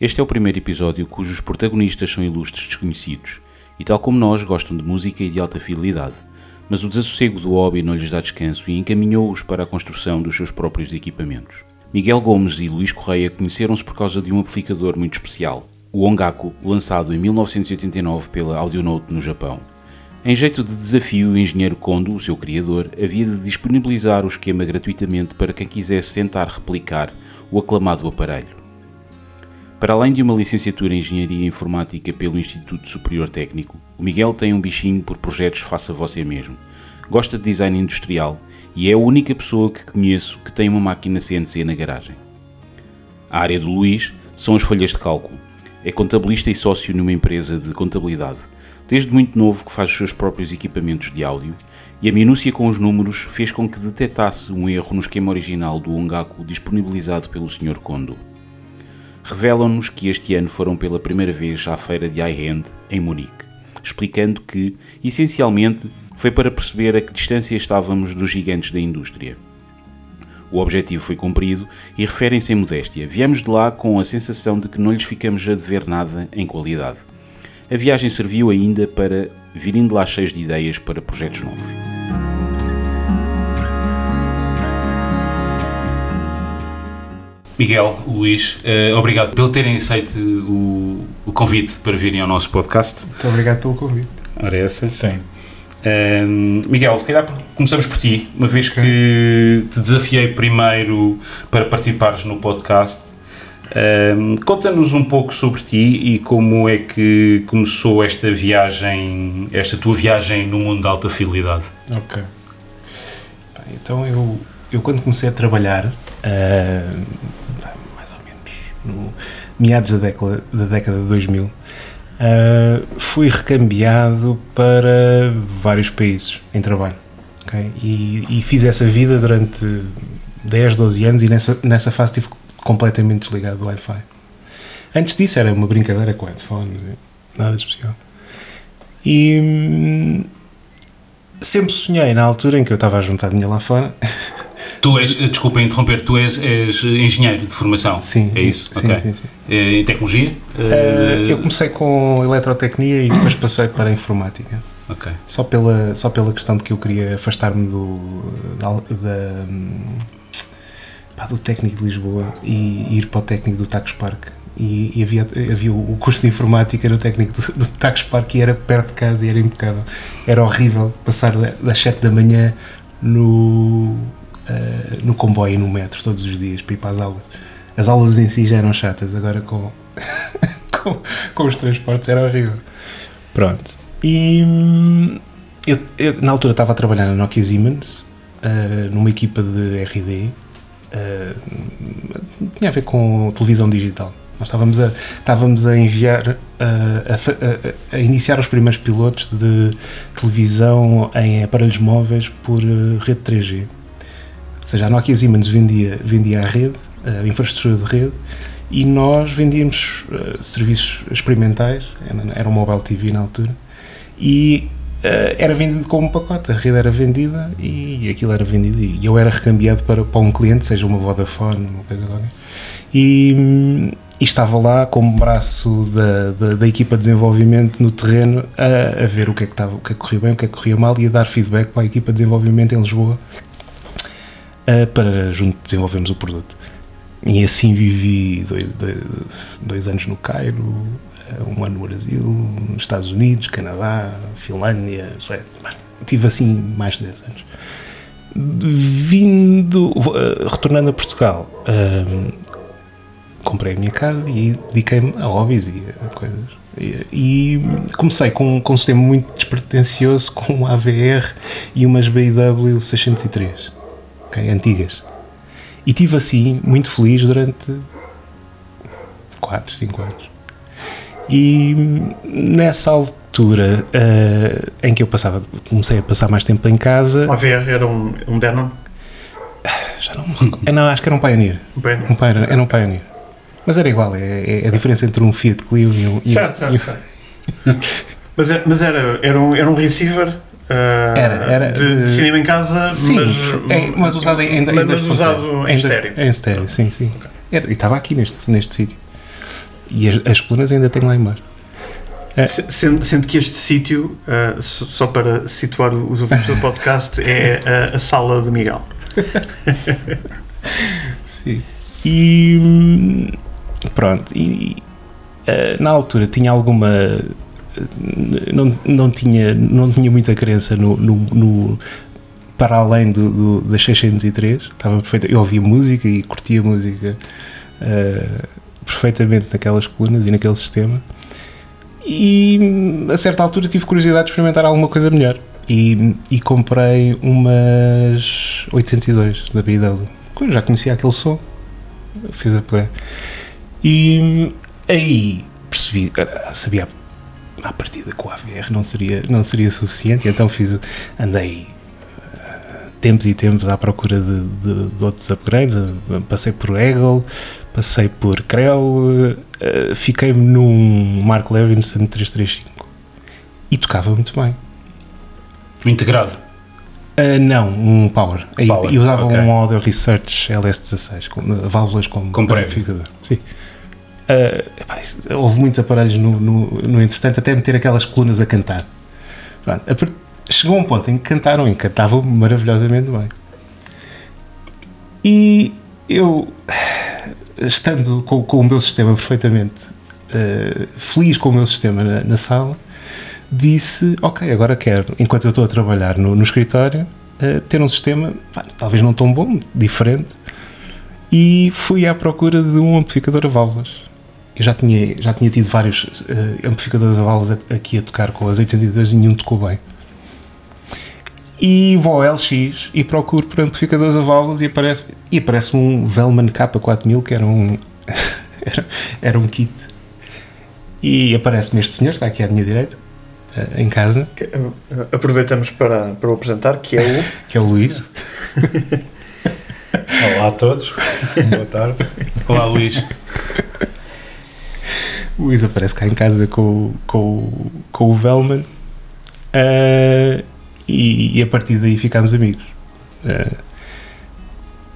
Este é o primeiro episódio cujos protagonistas são ilustres desconhecidos e, tal como nós, gostam de música e de alta fidelidade. Mas o desassossego do hobby não lhes dá descanso e encaminhou-os para a construção dos seus próprios equipamentos. Miguel Gomes e Luís Correia conheceram-se por causa de um amplificador muito especial, o Ongaku, lançado em 1989 pela Audionote no Japão. Em jeito de desafio, o engenheiro Kondo, o seu criador, havia de disponibilizar o esquema gratuitamente para quem quisesse tentar replicar o aclamado aparelho. Para além de uma licenciatura em Engenharia Informática pelo Instituto Superior Técnico, o Miguel tem um bichinho por projetos faça você mesmo. Gosta de design industrial e é a única pessoa que conheço que tem uma máquina CNC na garagem. A área do Luís são as folhas de cálculo. É contabilista e sócio numa empresa de contabilidade desde muito novo que faz os seus próprios equipamentos de áudio, e a minúcia com os números fez com que detectasse um erro no esquema original do Ongaku disponibilizado pelo Sr. Kondo. Revelam-nos que este ano foram pela primeira vez à feira de iHand em Munique, explicando que, essencialmente, foi para perceber a que distância estávamos dos gigantes da indústria. O objetivo foi cumprido e referem-se em modéstia. Viemos de lá com a sensação de que não lhes ficamos a dever nada em qualidade. A viagem serviu ainda para virem de lá cheios de ideias para projetos novos. Miguel, Luís, uh, obrigado pelo terem aceito o, o, convite para virem ao nosso podcast. Muito obrigado pelo convite. Ora, é essa. Sim. Uh, Miguel, se calhar começamos por ti, uma vez que te desafiei primeiro para participares no podcast um, Conta-nos um pouco sobre ti e como é que começou esta viagem, esta tua viagem no mundo da alta fidelidade. Ok. Então eu, eu quando comecei a trabalhar, uh, mais ou menos no meados da década, da década de 2000, uh, fui recambiado para vários países em trabalho. Okay? E, e fiz essa vida durante 10, 12 anos e nessa, nessa fase tive completamente desligado do Wi-Fi. Antes disso era uma brincadeira com headphones, nada especial. E hum, sempre sonhei na altura em que eu estava a juntar dinheiro lá fora. Tu és, desculpa interromper, tu és, és engenheiro de formação. Sim. É isso? Sim, okay. sim, sim. Eh, em tecnologia? Uh, eu comecei com eletrotecnia e depois passei para a informática. Ok. Só pela, só pela questão de que eu queria afastar-me do, da, da pá, do técnico de Lisboa e ir para o técnico do Tacos Park. E, e, havia, havia o curso de informática no técnico do, do Tacos Park e era perto de casa e era impecável. Era horrível passar das 7 da manhã no, uh, no comboio e no metro todos os dias para ir para as aulas. As aulas em si já eram chatas, agora com, com, com os transportes era horrível. Pronto. E hum, eu, eu, na altura estava a trabalhar na Nokia Siemens, uh, numa equipa de RD, uh, tinha a ver com televisão digital. Nós estávamos a, estávamos a enviar, a, a, a, iniciar os primeiros pilotos de televisão em aparelhos móveis por rede 3G. Ou seja, a Nokia Siemens vendia, vendia a rede, a infraestrutura de rede, e nós vendíamos uh, serviços experimentais, era, um mobile TV na altura, e uh, era vendido como um pacote, a rede era vendida e aquilo era vendido e eu era recambiado para, para um cliente, seja uma Vodafone, uma coisa qualquer. E, e estava lá como braço da, da, da, equipa de desenvolvimento no terreno a, a, ver o que, é que estava, o que é que corria bem, o que é que corria mal e a dar feedback para a equipa de desenvolvimento em Lisboa uh, para junto desenvolvermos o produto. E assim vivi dois, dois, dois anos no Cairo, um ano no Brasil, nos Estados Unidos, Canadá, Finlândia, Suécia. Tive assim mais de 10 anos. Vindo, uh, retornando a Portugal, uh, comprei a minha casa e dediquei-me a hobbies e a coisas. E, e, comecei com, com um sistema muito despretensioso, com um AVR e umas BW 603, okay, antigas. E tive assim, muito feliz durante 4, 5 anos. E nessa altura uh, em que eu passava, comecei a passar mais tempo em casa. O AVR era um, um Denon? Já não me recordo. não, acho que era um Pioneer. Um Pioneer. Um Pioneer era um Pioneer. Mas era igual, é, é a diferença entre um Fiat Clio e um. Certo, certo. E um... mas era, mas era, era, um, era um receiver era, era de, de, cinema em casa, sim, mas, é, mas usado em, mas, mas usado em estéreo. Em estéreo, sim, sim. Okay. Era, e estava aqui neste, neste sítio. E as, as colunas ainda tenho lá embaixo. É. Se- Sendo, sendo que este sítio, uh, só para situar os ouvintes do podcast, é a, a sala do Miguel. Sim. E hum, pronto, e, eh, na altura tinha alguma. Não, não, tinha, não tinha muita crença no, no- no- para além do, do, das 603. Estava perfeita, eu ouvia música e curtia música eh, perfeitamente naquelas colunas e naquele sistema. E a certa altura tive curiosidade de experimentar alguma coisa melhor. E, e comprei umas 802 da. Eu já conhecia aquele som. Fiz a por E aí percebi, ah, sabia à partida que o AVR não seria, não seria suficiente, então fiz, andei ah, tempos e tempos à procura de, de- de outros upgrades. ah, Passei por Eagle, passei por Krell, ah, fiquei-me num Mark Levinson 335 e tocava muito bem. Integrado. Ah, não, um Power. Power, E usava ok. um Audio Research LS16, com uh, válvulas como, Com prévio. amplificador. Sim. Isso- houve muitos aparelhos no, no, no entretanto, até meter aquelas colunas a cantar. Pronto, chegou um ponto em que cantaram e cantavam maravilhosamente bem. E eu, estando com, com o meu sistema perfeitamente ah, feliz com o meu sistema na, na sala, disse: Ok, agora quero, enquanto eu estou a trabalhar no, no escritório, eh, ter um sistema pá, talvez não tão bom, diferente. E fui à procura de um amplificador a válvulas. Eu já tinha, já tinha tido vários eh, amplificadores a válvulas aqui a tocar com as 82 e nenhum tocou bem. E vou ao LX e procuro por amplificadores a válvulas e aparece, e aparece um Velman K4000 que era um, era, era um kit. E aparece-me este senhor, que está aqui à minha direita, eh, em casa, Que, uh, uh, aproveitamos para, para o apresentar, que é o. que é o Luís. Olá a todos, boa tarde. Olá, Luís. O Luís aparece cá em casa com, o- com, com o Velman eh, e, e a partir daí ficámos amigos. Eh,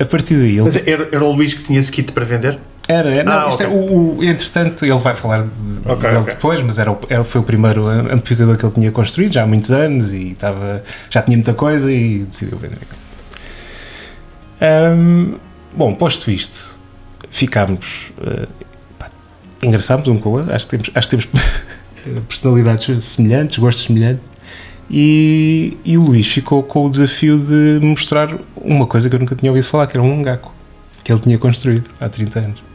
a partir daí ele Mas era, era o Luís que tinha esse kit para vender? era, era- não, Ah, isto é ok. o, o- entretanto ele vai falar de, de- Ok, dele ok. depois, mas era, o- era- foi o primeiro amplificador que ele tinha construído já há muitos anos e estava, já tinha muita coisa e decidiu vender aquilo. Ahm, bom, posto isto, ficámos pá, engraçámos um com o outro, acho que temos, acho que temos personalidades semelhantes, gostos semelhantes. E, e o Luís ficou com o desafio de mostrar uma coisa que eu nunca tinha ouvido falar, que era um gaco que ele tinha construído há 30 anos.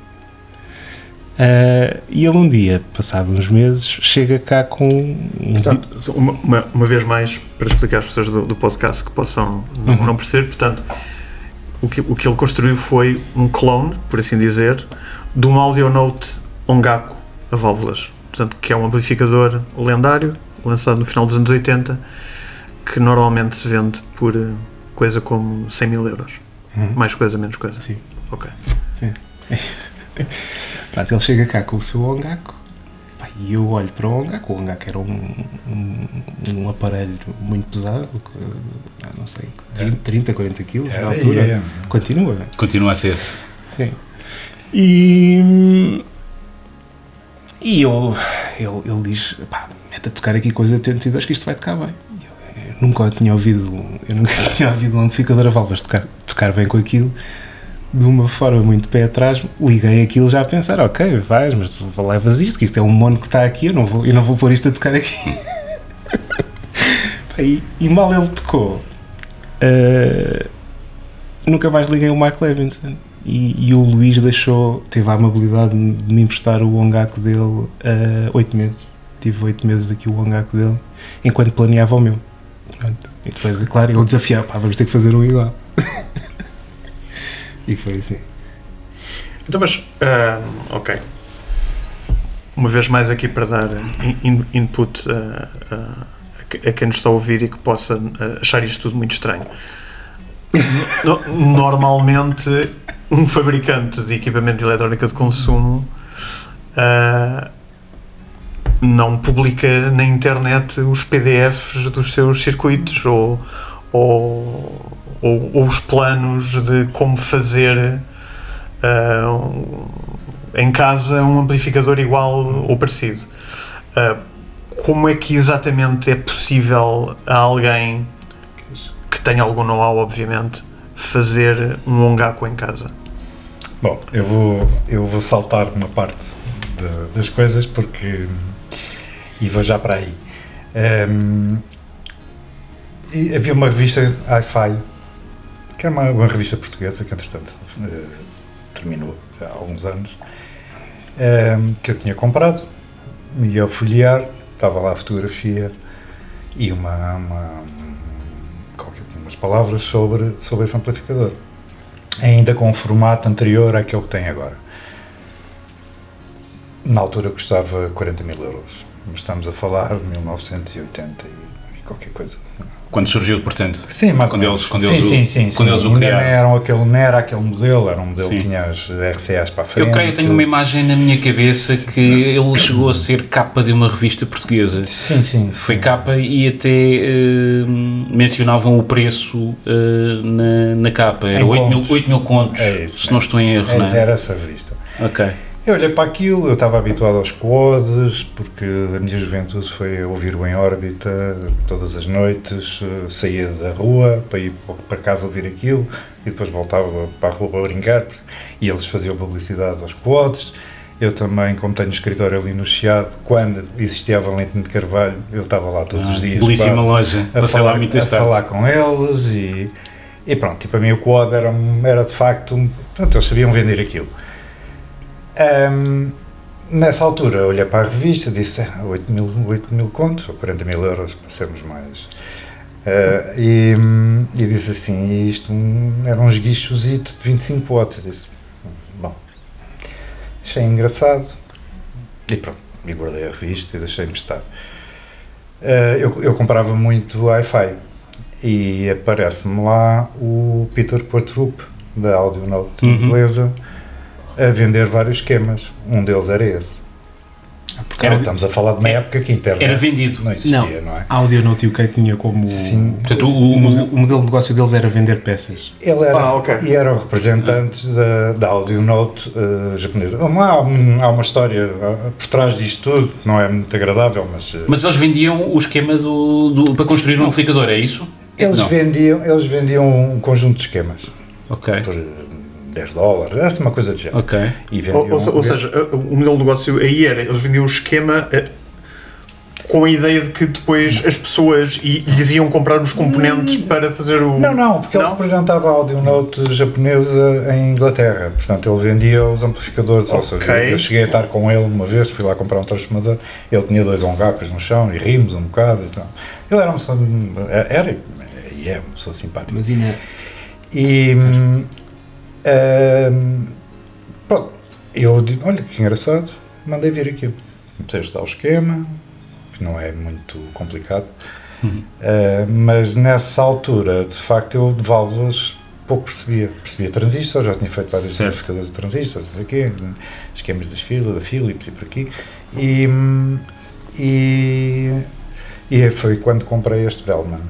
Ah, e ele um dia, passado uns meses, chega cá com um Portanto, uma, uma, uma vez mais, para explicar às pessoas do, do podcast que possam não, Uhum. não perceber, portanto, o que, o que ele construiu foi um clone, por assim dizer, de um AudioNote Ongaku a válvulas. Portanto, que é um amplificador lendário, lançado no final dos anos 80, que normalmente se vende por eh, coisa como 100 mil euros. Uhum. Mais coisa, menos coisa. Sim. Ok. Pronto, ele chega cá com o seu Ongaku e eu olho para o Ongaku. O Ongaku era um, um, um aparelho muito pesado, ah, não sei, 30, 30 40 quilos na altura. É, é, Continua, Continua a ser. sim. E, e eu, ele, ele diz: pá, mete a tocar aqui coisa de 82 que isto vai tocar bem. Eu, eu nunca tinha ouvido, eu nunca tinha ouvido um amplificador a válvulas tocar, tocar bem com aquilo. De uma forma muito pé atrás, liguei aquilo já a pensar: ok, vais, mas levas isto, que isto é um mono que está aqui, eu não vou, eu não vou pôr isto a tocar aqui. E, e mal ele tocou, eh, nunca mais liguei o Mark Levinson. E, e o Luís deixou, teve a amabilidade de me emprestar o Ongaku dele a oito meses. Tive oito meses aqui o Ongaku dele, enquanto planeava o meu. Pronto. E depois, é claro, eu desafiava, pá, vamos ter que fazer um igual. e foi assim. Então, mas, ah, ok. Uma vez mais aqui para dar in- in- input a que- a quem nos está a ouvir e que possa ah, achar isto tudo muito estranho. No- Normalmente, um fabricante de equipamento de eletrónica de consumo ah, não publica na internet os PDFs dos seus circuitos ou, ou, ou- ou os planos de como fazer um- em casa um amplificador igual ou parecido. Uh, como é que exatamente é possível a alguém que tenha algum know-how, obviamente, fazer um ongaco em casa? Bom, eu vou, eu vou saltar uma parte de- das coisas porque. e vou já para aí. Ehm, e havia uma revista Hi-Fi, que era uma, uma revista portuguesa que, entretanto, eh, terminou já há alguns anos, ehm, que eu tinha comprado, ia folhear, estava lá a fotografia e uma, uma, umas palavras sobre, sobre esse amplificador ainda com um formato anterior àquele que tem agora. Na altura custava 40 mil euros, mas estamos a falar de 1980 e, e qualquer coisa. Quando surgiu, portanto. Sim, mais Quando eles- quando sim, eles sim, sim, quando sim. eles o Ainda criaram. não era, aquele, não era aquele modelo, era um modelo Sim. que tinha as RCAs para a frente. Eu creio, tenho uma imagem na minha cabeça que ele chegou a ser capa de uma revista portuguesa. Sim, sim. Foi sim. capa e até eh, mencionavam o preço eh, na, na capa. Era Em 8 mil, contos. 8 mil contos, É isso, se não estou em erro, Era, não é? era essa revista. Ok. Eu olhei para aquilo, eu estava habituado aos quads, porque a minha juventude foi ouvir o Em Órbita todas as noites, eh, saía da rua para ir para casa ouvir aquilo e depois voltava para a rua para brincar e eles faziam publicidade aos quads. Eu também, como tenho escritório ali no Chiado, quando existia a Valentim de Carvalho, eu estava lá todos os dias. Ah, Belíssima quase loja. a Passei lá falar, muitas a tardes. falar com eles e, e pronto, e para mim o quad era, era de facto, pronto, eles sabiam vender aquilo. Ahm, nessa altura olhei para a revista disse "Ah, 8 mil, 8 mil contos ou 40 mil euros para sermos mais. Ah, e, e disse assim isto era um esguichozito de 25 watts Eu disse bom achei engraçado. E pronto e guardei a revista e deixei-me estar. Ah, eu, eu comprava muito Wi-Fi e aparece-me lá o Peter Quartrup da AudioNote Uhum. inglesa a vender vários esquemas. Um deles era esse. Porque Era, a estamos a falar de uma É- época que a internet Era vendido. não existia, não, é? a Audionote UK tinha como. Sim. Portanto, o, o, modelo, o, o modelo de negócio deles era vender peças. Ele era, Ah, ok. e era o representante da, da AudioNote eh, japonesa. Há, um- há uma história ah, por trás disto tudo, que não é muito agradável, mas, eh, mas eles vendiam o esquema do, do- para construir um amplificador, é isso? eles, não. vendiam, eles vendiam um conjunto de esquemas Ok. por eh, 10 dólares, era assim uma coisa de género. Ok. E Ou, ou ou seja, o modelo de negócio aí era, eles vendiam o esquema uh, com a ideia de que depois as pessoas i- lhes iam comprar os componentes para fazer o... Não, não, porque ele Não? representava a Audionote japonesa em Inglaterra. Portanto, ele vendia os amplificadores. Ou seja, eu cheguei a estar com ele uma vez, fui lá comprar um transformador. Ele tinha dois ongacos no chão e rimos um bocado. E tal. Ele era uma pessoa. Era e é uma pessoa simpática. Mas ainda. E. hum, hum, pronto, eu digo: olha que engraçado, mandei vir aquilo. Comecei a estudar o esquema, que não é muito complicado. Uh, mas nessa altura, de facto, eu de válvulas pouco percebia. Percebia transistores, já tinha feito vários Certo. amplificadores de transistores, quê, esquemas das filas, da Philips e por aqui. E, e, e foi quando comprei este Velman,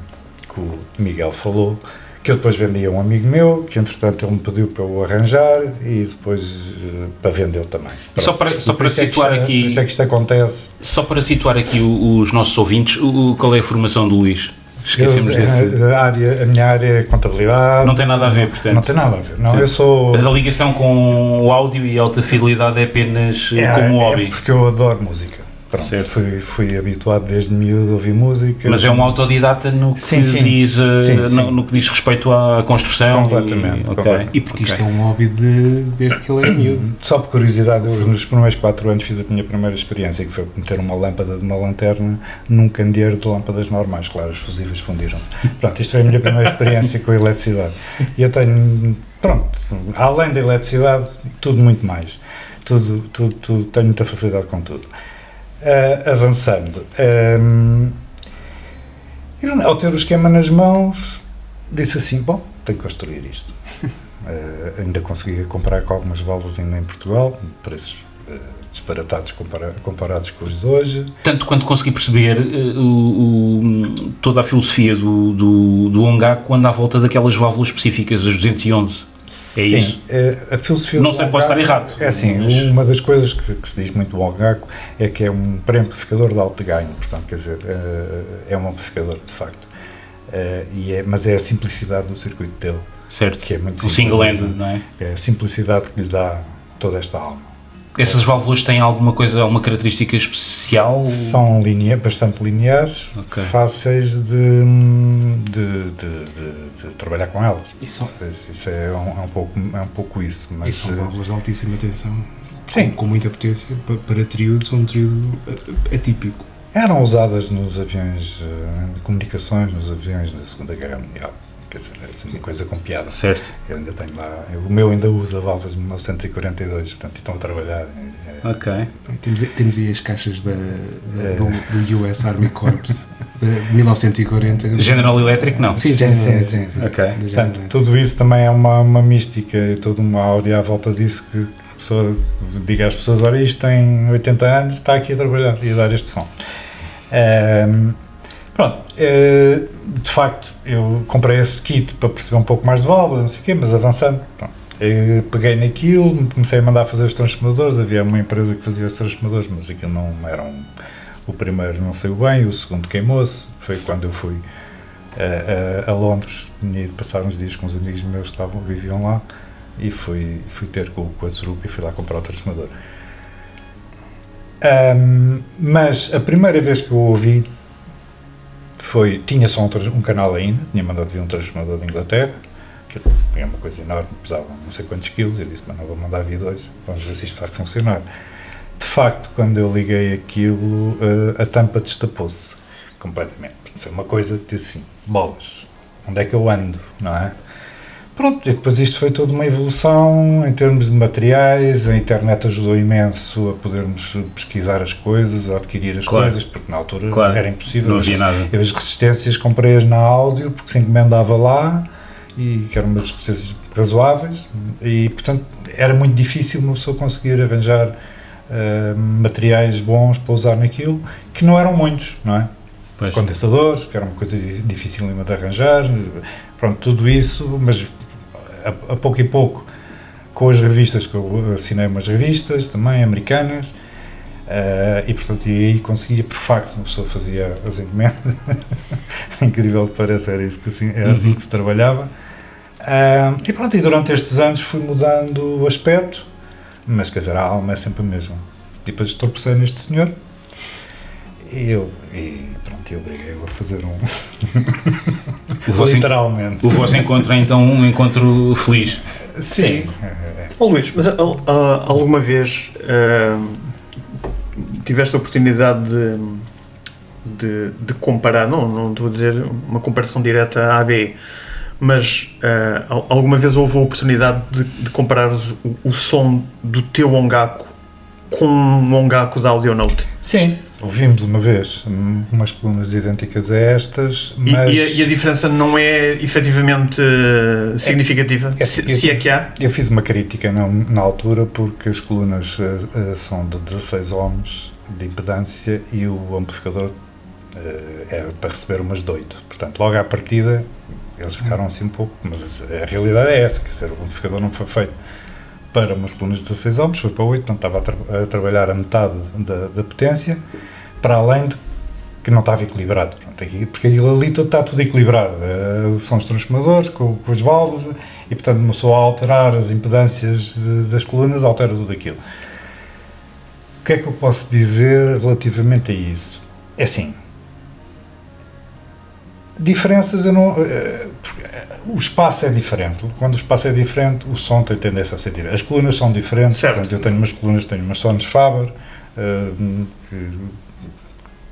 que o Miguel falou, que eu depois vendi a um amigo meu, que entretanto ele me pediu para eu arranjar e depois eh, para vender também. Só Pronto. para, só E por para é situar isto- aqui, Por isso é que isto acontece. só para situar aqui os nossos ouvintes, o- qual é a formação do Luís? Esquecemos Eu, desse. a, a área, a minha área é contabilidade. Não tem nada a ver, portanto. Não tem nada a ver. Não, Portanto, eu sou. A ligação com o áudio e a alta fidelidade é apenas eh, é, como é hobby. porque eu adoro música. Pronto, Certo. Fui, fui habituado desde miúdo a ouvir música. Mas é um autodidata no que, Sim, sim. diz, eh, Sim, no, no que diz respeito à construção. Completamente, E, ok, completamente. E porque isto ok. é um hobby de, desde que ele é miúdo. Só por curiosidade, eu nos primeiros 4 anos fiz a minha primeira experiência, que foi meter uma lâmpada de uma lanterna num candeeiro de lâmpadas normais. Claro, os fusíveis fundiram-se. Pronto, isto foi a minha primeira experiência com a eletricidade. E eu tenho, pronto, além da eletricidade, tudo muito mais. Tudo, tudo, tudo tenho muita facilidade com tudo. Ah, avançando. Eu, ao ter o esquema nas mãos, disse assim: bom, tenho que construir isto. Eh, ainda consegui comprar com algumas válvulas ainda em Portugal, preços eh, disparatados compara- comparados com os de hoje. Tanto quanto consegui perceber eh, o- o- toda a filosofia do, do, do Ongaku anda à volta daquelas válvulas específicas, as 211. Sim, isso? eh, a filosofia Não sei, posso Ongaku- estar errado, É assim, mas- uma das coisas que, que se diz muito do Ongaku é que é um pré-amplificador de alto ganho, portanto, quer dizer, eh, é um amplificador de facto. Eh, e é, mas é a simplicidade do circuito dele, Certo. que é muito O single end, não é? É a simplicidade que lhe dá toda esta alma. Essas válvulas têm alguma coisa, alguma característica especial? São linea, bastante lineares, Ok. fáceis de, de, de, de- de trabalhar com elas. E são, Isso é um, é um pouco, é um pouco isso. e Mas, são eh, válvulas de altíssima tensão. Sim. Com, com muita potência. Pa- Para tríodo, são um tríodo eh, atípico. eram usadas nos aviões eh, de comunicações, nos aviões da Segunda Guerra Mundial. Quer dizer, é uma coisa com piada. Certo. Eu ainda tenho lá. O meu ainda usa válvulas de 1942, portanto, estão a trabalhar. é- é- Ok. Temos, temos aí as caixas da, da- É. do, do US Army Corps de 1940. General Electric, não. Sim, Sim, sim, sim, sim. Portanto, tudo isso também é uma, uma mística e toda uma áurea à volta disso que a pessoa diga às pessoas, olha, isto tem 80 anos, está aqui a trabalhar e a dar este som. Ehm, pronto, eh, de facto, eu comprei esse kit para perceber um pouco mais de válvulas, não sei o quê, mas avançando, eu peguei naquilo, comecei a mandar fazer os transformadores, havia uma empresa que fazia os transformadores, mas aquilo não era um, o primeiro não saiu bem, o segundo queimou-se, foi quando eu fui a, a- a Londres, tinha ido passar uns dias com os amigos meus que estavam, viviam lá, e fui, fui ter com, com a Zurup e fui lá comprar o transformador. Ahm, mas a primeira vez que eu ouvi foi, tinha só um, um canal ainda, tinha mandado vir um transformador de Inglaterra, que é uma coisa enorme, pesava não sei quantos quilos, eu disse, mas não vou mandar vir dois, vamos ver se isto vai funcionar. De facto, quando eu liguei aquilo, eh, a tampa destapou-se completamente. Foi uma coisa de assim, bolas, onde é que eu ando, não é? Pronto, e depois isto foi toda uma evolução em termos de materiais, a internet ajudou imenso a podermos pesquisar as coisas, a adquirir as Claro. coisas, porque na altura Claro. era impossível. Não havia nada. Eu as resistências comprei-as na áudio porque se encomendava lá e que eram umas resistências razoáveis e portanto era muito difícil uma pessoa conseguir arranjar eh, materiais bons para usar naquilo que não eram muitos, não é? Pois. Condensadores, que era uma coisa di- difícil de arranjar, pronto, tudo isso, mas a, a pouco e pouco com as revistas que eu assinei umas revistas também americanas eh, e portanto e aí conseguia por fax uma pessoa fazia as encomendas. Incrível que pareça era isso que assim, era assim Uhum. que se trabalhava. Ah, e pronto e durante estes anos fui mudando o aspecto mas quer dizer a alma é sempre a mesma. E depois tropecei neste senhor e eu e pronto eu obriguei-o a fazer um O vosso, en- literalmente o vosso encontro é então um encontro feliz. sim, é. Ó Luís, mas ah, ah, alguma vez ah, tiveste a oportunidade de, de, de comparar, não, não estou a dizer uma comparação direta A a B, mas al- alguma vez houve a oportunidade de, de comparar o, o som do teu Ongaku com um Ongaku da Audionote? Sim, ouvimos uma vez hum, umas colunas idênticas a estas, E, mas e a, e a diferença não é efetivamente ah, significativa? é- se, se é que há? eu fiz uma crítica na, na altura porque as colunas eh, eh, são de 16 ohms de impedância e o amplificador eh, é para receber umas de 8. Portanto, logo à partida eles ficaram assim um pouco, mas a realidade é essa, quer dizer, o amplificador não foi feito para umas colunas de 16 ohms, foi para 8, portanto estava a, tra- a trabalhar a metade da, da potência, para além de que não estava equilibrado. Portanto, aqui, porque ali tudo, está tudo equilibrado. eh, são os transformadores com, com válvulas e, portanto, uma pessoa a alterar as impedâncias de- das colunas altera tudo aquilo. O que é que eu posso dizer relativamente a isso? É assim. Diferenças eu não. eh, o espaço é diferente. Quando o espaço é diferente, o som tem tendência a ser diferente. As colunas são diferentes. Certo. Portanto, eu tenho umas colunas, tenho umas Sonos Faber, eh, que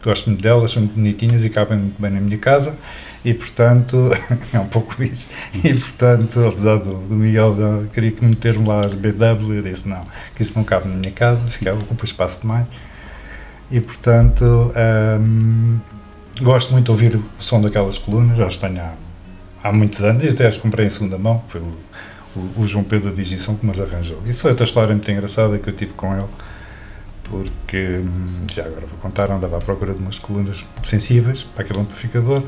gosto muito delas, são muito bonitinhas e cabem muito bem na minha casa e portanto é um pouco isso e portanto apesar do, do Miguel já queria que meter-me lá as BW eu disse não, que isso não cabe na minha casa ficava ocupa espaço demais e portanto hum, gosto muito de ouvir o som daquelas colunas já os tenho há, há muitos anos e até as comprei em segunda mão foi o, o, o João Pedro da Digição que as arranjou isso foi outra história muito engraçada que eu tive com ele porque hum, já agora vou contar, andava à procura de umas colunas sensíveis para aquele amplificador.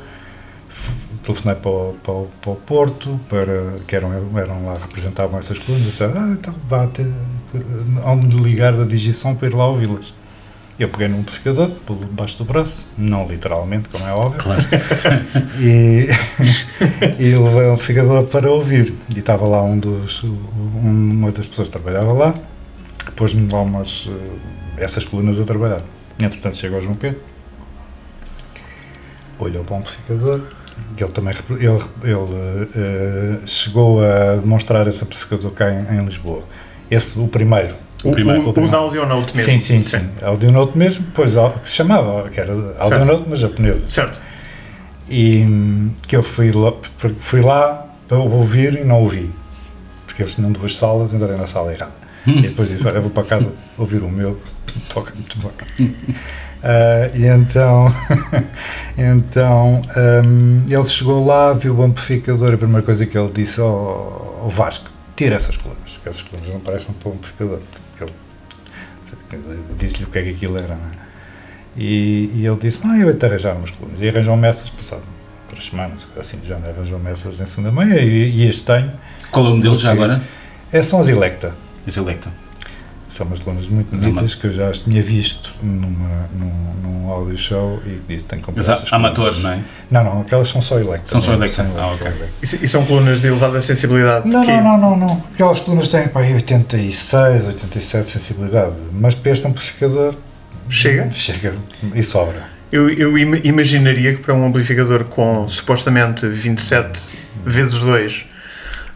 Telefonei para o, para, o, para o Porto, para, que eram, eram lá, representavam essas colunas, disseram, ah, então vá até, onde ligar da Digisom para ir lá ouvi-las. Eu peguei num amplificador, pelo baixo do braço, não literalmente, como é óbvio, Claro. e, e levei o amplificador para ouvir. E estava lá um dos, um- uma das pessoas que trabalhava lá, pôs-me lá umas, eh, essas colunas a trabalhar. Entretanto, chega o João Pedro, olhou para o amplificador, ele também ele, ele, eh, chegou a demonstrar esse amplificador cá em, em Lisboa. Esse, o primeiro, O, primeiro. o, o da Audionote mesmo. Sim, sim, sim. Audionote mesmo, pois, que se chamava, que era Audionote, mas japonesa. Certo. E hum, que eu fui lá, fui lá para ouvir e não ouvi. Porque eles tinham duas salas, entrei na sala errada. E depois disse, olha, vou para casa ouvir o meu, que toca muito bem. Ah, e então, então hum, ele chegou lá, viu o amplificador, a primeira coisa que ele disse ao ao Vasco, tira essas colunas, que essas colunas não parecem para o amplificador. Disse-lhe o que é que aquilo era. é? E, e ele disse, ah, eu vou-te arranjar umas colunas. E arranjou-me essas, passado três semanas, assim, já arranjou-me essas em segunda manhã, e, e este tenho. Qual é o modelo já agora? É, são as Electa. Esse Electa. São umas colunas muito bonitas que eu já as tinha visto numa, num, num audio show e que disse tenho que comprar Mas amador, colunas. não é? Não, não, aquelas são só Electa. São só são Ah, ok. E, e são colunas de elevada sensibilidade. Não, que não, não, não, não. Aquelas colunas têm pá, aí 86, 87 de sensibilidade, mas para este amplificador Chega? chega e sobra. Eu, eu im- imaginaria que para um amplificador com supostamente 27 vezes 2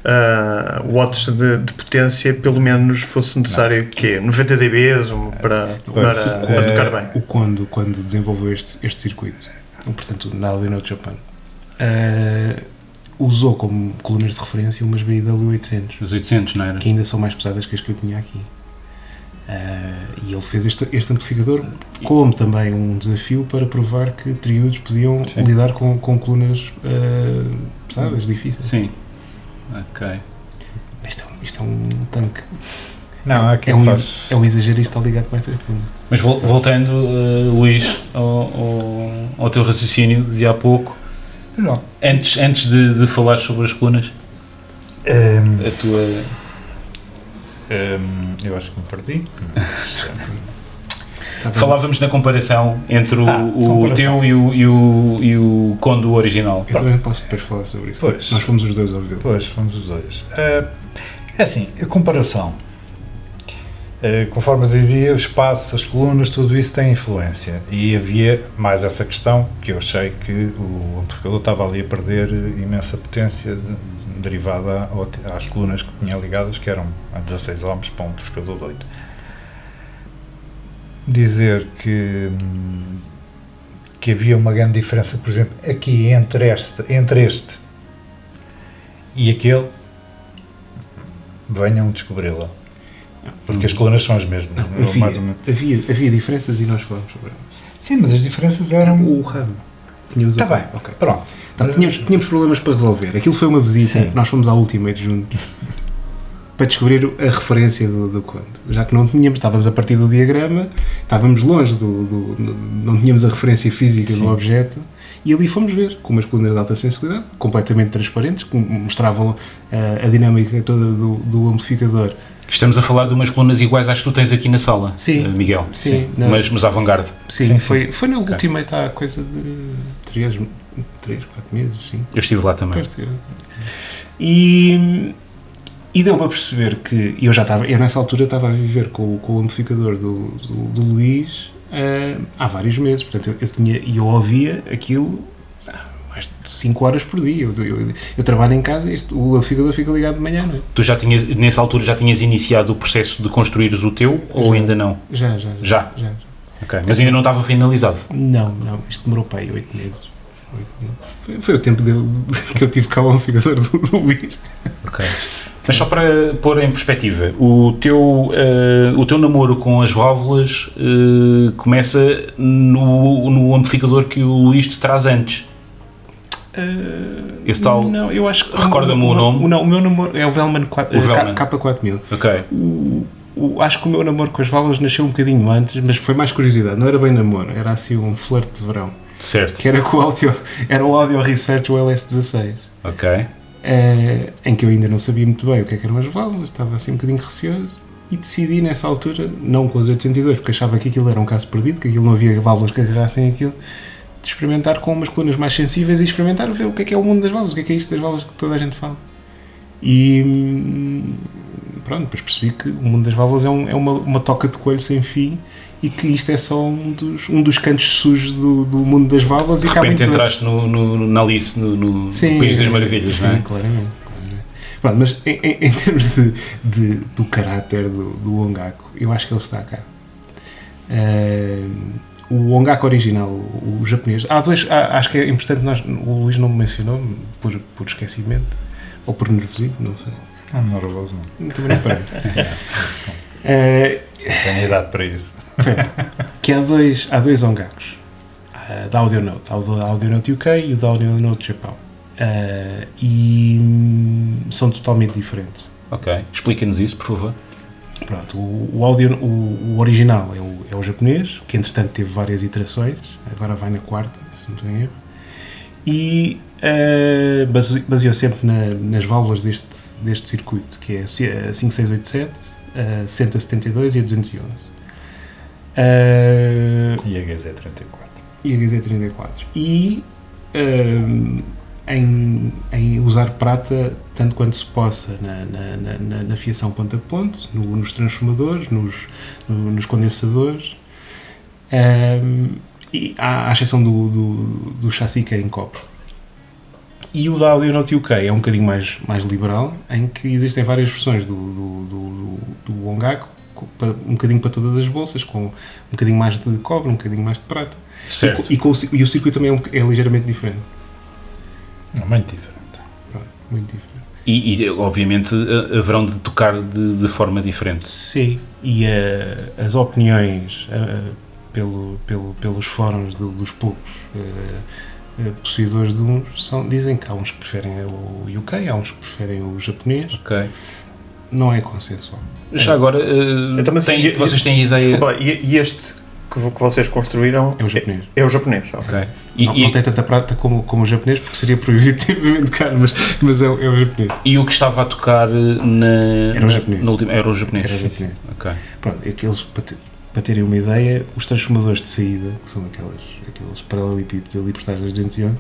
ah, watts de, de potência, pelo menos fosse necessário quê? 90 dBs um, para, para, para é, tocar bem. O quando, quando desenvolveu este, este circuito, portanto, na Audionote Japan, eh, usou como colunas de referência umas BIW 800, Os 800, não era? que ainda são mais pesadas que as que eu tinha aqui. Eh, e ele fez este, este amplificador como também um desafio para provar que triúdos podiam Sim. lidar com, com colunas eh, pesadas, difíceis. Sim. Ok. Isto, é, um- isto é um tanque. Não, aqui É um, faz. é um exagero e está ligado com estas colunas. Mas vol- voltando, eh, Luís, ao, ao, ao teu raciocínio de há pouco, Não. antes, antes de, de falar sobre as colunas, Hum, a tua. hum, eu acho que me perdi. Tá? Falávamos na comparação entre o, Ah, o comparação. teu e o, e o, e o Kondo original. Eu também posso depois falar sobre isso. Pois. Nós fomos os dois a ouvi-lo. Pois, fomos os dois. Eh, é assim, a comparação. Eh, conforme dizia, o espaço, as colunas, tudo isso tem influência. E havia mais essa questão que eu achei que o amplificador estava ali a perder imensa potência de- derivada ao- às colunas que tinha ligadas, que eram a 16 ohms para um amplificador de 8. Dizer que, que havia uma grande diferença, por exemplo, aqui entre este, entre este e aquele, venham descobri-la. Porque as colunas são as mesmas. Havia, mais ou menos. havia, havia diferenças e nós falamos sobre elas. Sim, mas as diferenças eram. O RAD. Tínhamos Está o- bem, ok. pronto. Tá, tínhamos, tínhamos problemas para resolver. Aquilo foi uma visita, Sim. nós fomos à Ultimate juntos para descobrir a referência do, do conto. Já que não tínhamos, estávamos a partir do diagrama, estávamos longe do. do- do- não tínhamos a referência física Sim. do objeto e ali fomos ver com umas colunas de alta sensibilidade, completamente transparentes, que mostravam eh, a dinâmica toda do, do amplificador. Estamos a falar de umas colunas iguais às que tu tens aqui na sala, Sim. eh, Miguel. Sim, não. Mas, mas avant-garde. Sim, Sim, sim. foi, foi na Ultimate há coisa de 3, 3 4 meses, sim. Eu estive lá também. E, e deu para perceber que eu já estava, eu nessa altura estava a viver com, o- com o amplificador do, do, do Luís ah, há vários meses, portanto eu, eu tinha e eu ouvia aquilo ah, mais de 5 horas por dia. Eu, eu, eu trabalho em casa e este, o amplificador fica ligado de manhã, é? Tu já tinhas, nessa altura já tinhas iniciado o processo de construires o teu ou Já. ainda não? Já, já, Já? já. Ok. Mas ainda não estava finalizado. Não, não, isto demorou para aí 8 meses. Foi, foi o tempo de- que eu tive cá o amplificador do, do Luís. Ok. Mas só para pôr em perspectiva, o teu, eh, o teu namoro com as válvulas eh, começa no, no amplificador que o Luís te traz antes. Esse tal. Não, eu acho que. Recorda-me o nome? Não, o meu namoro é o Velman, 4, O Velman. K4000. Ok. O, o- acho que o meu namoro com as válvulas nasceu um bocadinho antes, mas foi mais curiosidade. Não era bem namoro, era assim um flerte de verão. Certo. que era, com o audio, era o Audio Research o LS16. Ok. Eh, em que eu ainda não sabia muito bem o que, é que eram as válvulas, estava assim um bocadinho receoso e decidi nessa altura, não com as 802, porque achava que aquilo era um caso perdido, que aquilo não havia válvulas que agarrassem aquilo, de experimentar com umas colunas mais sensíveis e experimentar ver o que é que é o mundo das válvulas, o que é que é isto das válvulas que toda a gente fala. E hum, pronto, depois percebi que o mundo das válvulas é, um- é uma, uma toca de coelho sem fim e que isto é só um dos, um dos cantos sujos do, do mundo das válvulas De e repente entraste no, no, na Alice, no, no Sim, País das Maravilhas, sim, não é? claramente. claramente. Pronto, mas em, em- em termos de, de- do caráter do, do Ongaku, eu acho que ele está cá. Eh, o Ongaku original, o, o japonês, há dois, há- acho que é importante, nós, o Luís não me mencionou por, por esquecimento ou por nervosismo, não sei. Ah, voz, não. Também não parei. Eh, Tenho idade para isso. que há dois, há dois Ongakus ah, da AudioNote. Há o da AudioNote UK e o da AudioNote Japão. Ah, e hum, são totalmente diferentes. Ok. Explica-nos isso, por favor. Pronto, o, o, audio, o, o original é o, é o japonês, que entretanto teve várias iterações, agora vai na quarta, se não estou em erro, e ah, base- baseou sempre na- nas válvulas deste, deste circuito, que é a 5687, a 172 e a 211. Ah, E a GZ34. e a GZ34. E hum, em, em usar prata tanto quanto se possa na, na, na- na- fiação ponto a ponto, no- nos transformadores, nos, no- nos condensadores, e à, à exceção do, do, do chassi que é em cobre. E o da AudioNote UK é um bocadinho mais, mais liberal, em que existem várias versões do, do, do, do Ongaku, um bocadinho para todas as bolsas, com um bocadinho mais de cobre, um bocadinho mais de prata. Certo. E, com o, e o circuito também é, um é ligeiramente diferente. Não, muito diferente. Pronto, muito diferente. E, e, obviamente ha- haverão de tocar de, de forma diferente. Sim. E eh, as opiniões eh, pelo, pelo, pelos fóruns do- dos poucos eh, eh, possuidores de uns são, dizem que há uns que preferem o UK, há uns que preferem o japonês. Ok. Não é consensual. Já agora, eh, Então, mas tem- e- vocês têm ideia. Desculpa e, e este que, que vocês construíram É o japonês. é, é o japonês. ok. Ok. E, não, e- não tem tanta prata como, como o japonês, porque seria proibitivamente caro, mas, mas é, o- é o japonês. e o que estava a tocar eh, na. Era o japonês. na última, era o japonês. Era o sim, japonês. sim. Ok. Pronto, aqueles, para, te- para terem uma ideia, os transformadores de saída, que são aquelas, aqueles paralelepípedos ali por trás das 211,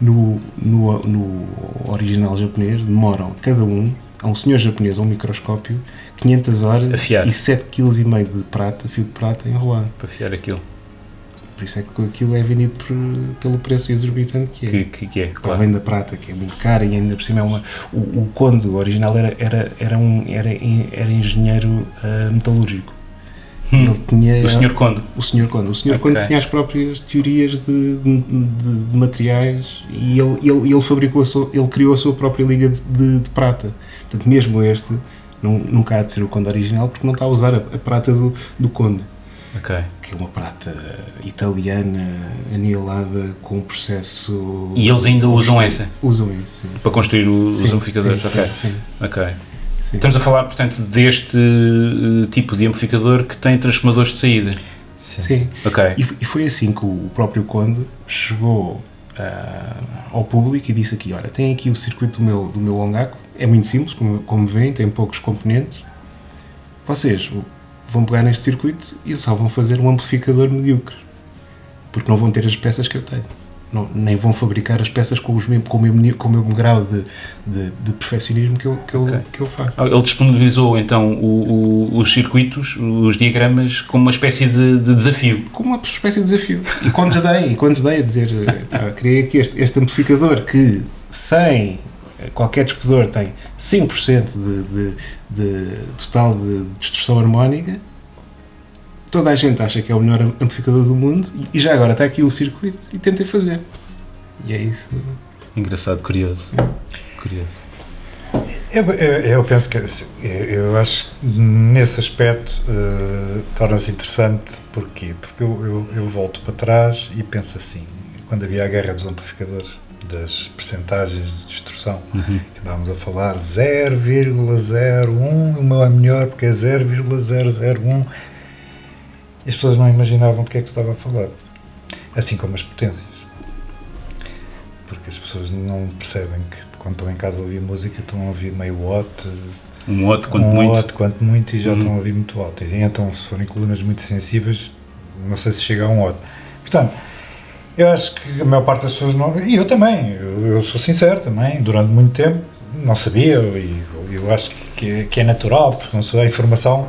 no, no, no original japonês, demoram cada um, a um senhor japonês, a um microscópio, 500 horas Afiar. e 7,5 kg de prata, fio de prata enrolado. Para fiar aquilo. Por isso é que aquilo é vendido por- pelo preço exorbitante que é. Que, que, que é, claro. Além da prata, que é muito cara, e ainda por cima é uma. O, o Conde original era, era, era, um, era, era engenheiro ah, metalúrgico. Hum. Ele tinha. O senhor Conde. O Sr. Conde. O Sr. Ok. Conde tinha as próprias teorias de, de- de- materiais e ele, ele, ele fabricou sua, ele criou a sua própria liga de, de- prata. Portanto, mesmo este não, nunca há de ser o Conde original porque não está a usar a, a prata do, do Conde, Ok. que é uma prata italiana anielada com um processo. E eles ainda usam essa Usam isso. Para construir os Sim, amplificadores. sim, ok. sim, Ok. Sim. Estamos a falar, portanto, deste eh, tipo de amplificador que tem transformadores de saída. Sim. Ok. E, f- e foi assim que o próprio Conde chegou ah, ao público e disse aqui, olha, tem aqui o circuito do meu, do meu Ongaku, é muito simples, como, como veem, tem poucos componentes. Vocês vão pegar neste circuito e só vão fazer um amplificador medíocre, porque não vão ter as peças que eu tenho. Não, nem vão fabricar as peças com, os mesmo, com, o, mesmo, com o mesmo grau de, de, de perfeccionismo que eu, que, eu, Ok. que eu faço. Ele disponibilizou então o- o- os circuitos, os diagramas, como uma espécie de, de desafio. como uma espécie de desafio. E quando dei, e quando dei a dizer, pá, criei aqui este, este amplificador que sem eh, qualquer dispedor tem 5% de, de, de total de distorção harmónica, toda a gente acha que é o melhor amplificador do mundo e, já agora está aqui o circuito e tentei fazer. E é isso. Engraçado, curioso. Curioso. Eu, eu, eu penso que eu, eu acho que nesse aspecto eh, torna-se interessante porquê? Porque eu, eu, eu volto para trás e penso assim, quando havia a guerra dos amplificadores, das percentagens de distorção, Uhum. que andávamos a falar 0,01, o meu é melhor porque é 0,001 e as pessoas não imaginavam do que é que se estava a falar. assim como as potências. Porque as pessoas não percebem que quando estão em casa a ouvir música estão a ouvir meio watt, Um outro, quanto um muito. watt, quanto muito, e já Uhum. estão a ouvir muito alto. E então, se forem colunas muito sensíveis, não sei se chega a um watt. Portanto, eu acho que a maior parte das pessoas não. E eu também, eu, eu sou sincero também, durante muito tempo não sabia, e eu, acho que é, que é natural, porque não sei, a informação,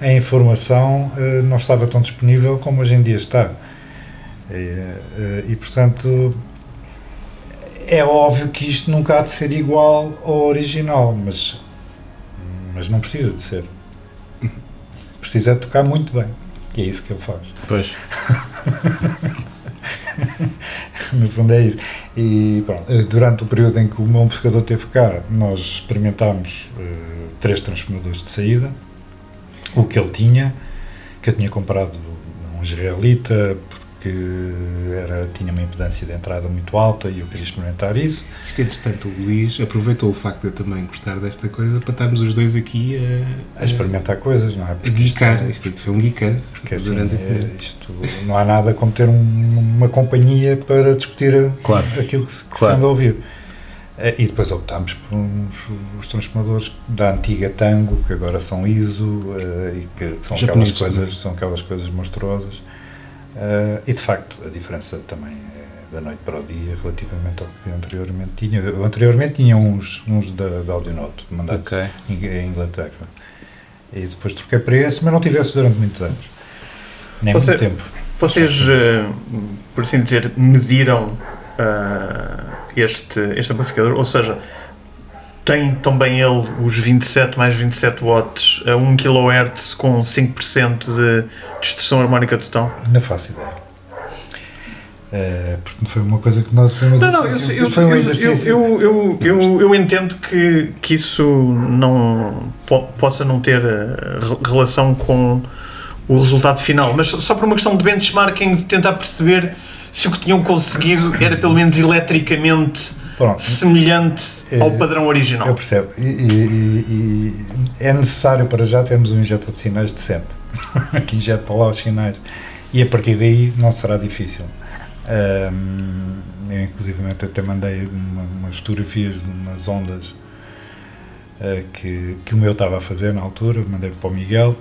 a informação eh, não estava tão disponível como hoje em dia está. E, eh, e, portanto, é óbvio que isto nunca há de ser igual ao original, mas, mas não precisa de ser. Precisa de tocar muito bem, que é isso que ele faz. Pois. no fundo é isso. E pronto, eh, durante o período em que o meu amplificador esteve cá, nós experimentámos eh, três transformadores de saída, o que ele tinha, que eu tinha comprado um israelita, porque era, tinha uma impedância de entrada muito alta e eu queria experimentar isso. Isto, entretanto, o Luís aproveitou o facto de eu também gostar desta coisa para estarmos os dois aqui a, A experimentar coisas, não é? a Porque isto- geekar. Isto foi um geekante Porque assim, a é, isto, não há nada como ter um- uma companhia para discutir a- Claro. aquilo que se, que se Claro. anda a ouvir. Eh, E depois optámos por uns, os transformadores da antiga Tango, que agora são ISO, eh, e que são aquelas, coisas, são aquelas coisas monstruosas. Eh, e de facto, a diferença também é da noite para o dia relativamente ao que anteriormente tinha. Eu anteriormente tinha uns, uns da, da Audionote, mandados Ok. em Inglaterra. E depois troquei para esse, mas não tive esse durante muitos anos. Nem Você- muito tempo. Vocês, por assim dizer, mediram ah, este, este amplificador? Ou seja, tem também ele os 27 mais 27 watts a 1 kHz com 5% de distorção harmónica total? Não faço ideia. Eh, porque foi uma coisa que nós um Não, não, eu, exercício- eu, foi um exercício. eu, eu, eu, eu entendo que, que isso não po- possa não ter eh, re- relação com o resultado final, mas só por uma questão de benchmarking, de tentar perceber se o que tinham conseguido era pelo menos eletricamente Pronto, semelhante ao Eh, padrão original. eu percebo. E, e- e- é necessário para já termos um injetor de sinais decente que injete para lá os sinais. E a partir daí não será difícil. Ahm, eu, inclusive, até mandei uma- umas fotografias de umas ondas ah, que, que o meu estava a fazer na altura, mandei para o Miguel.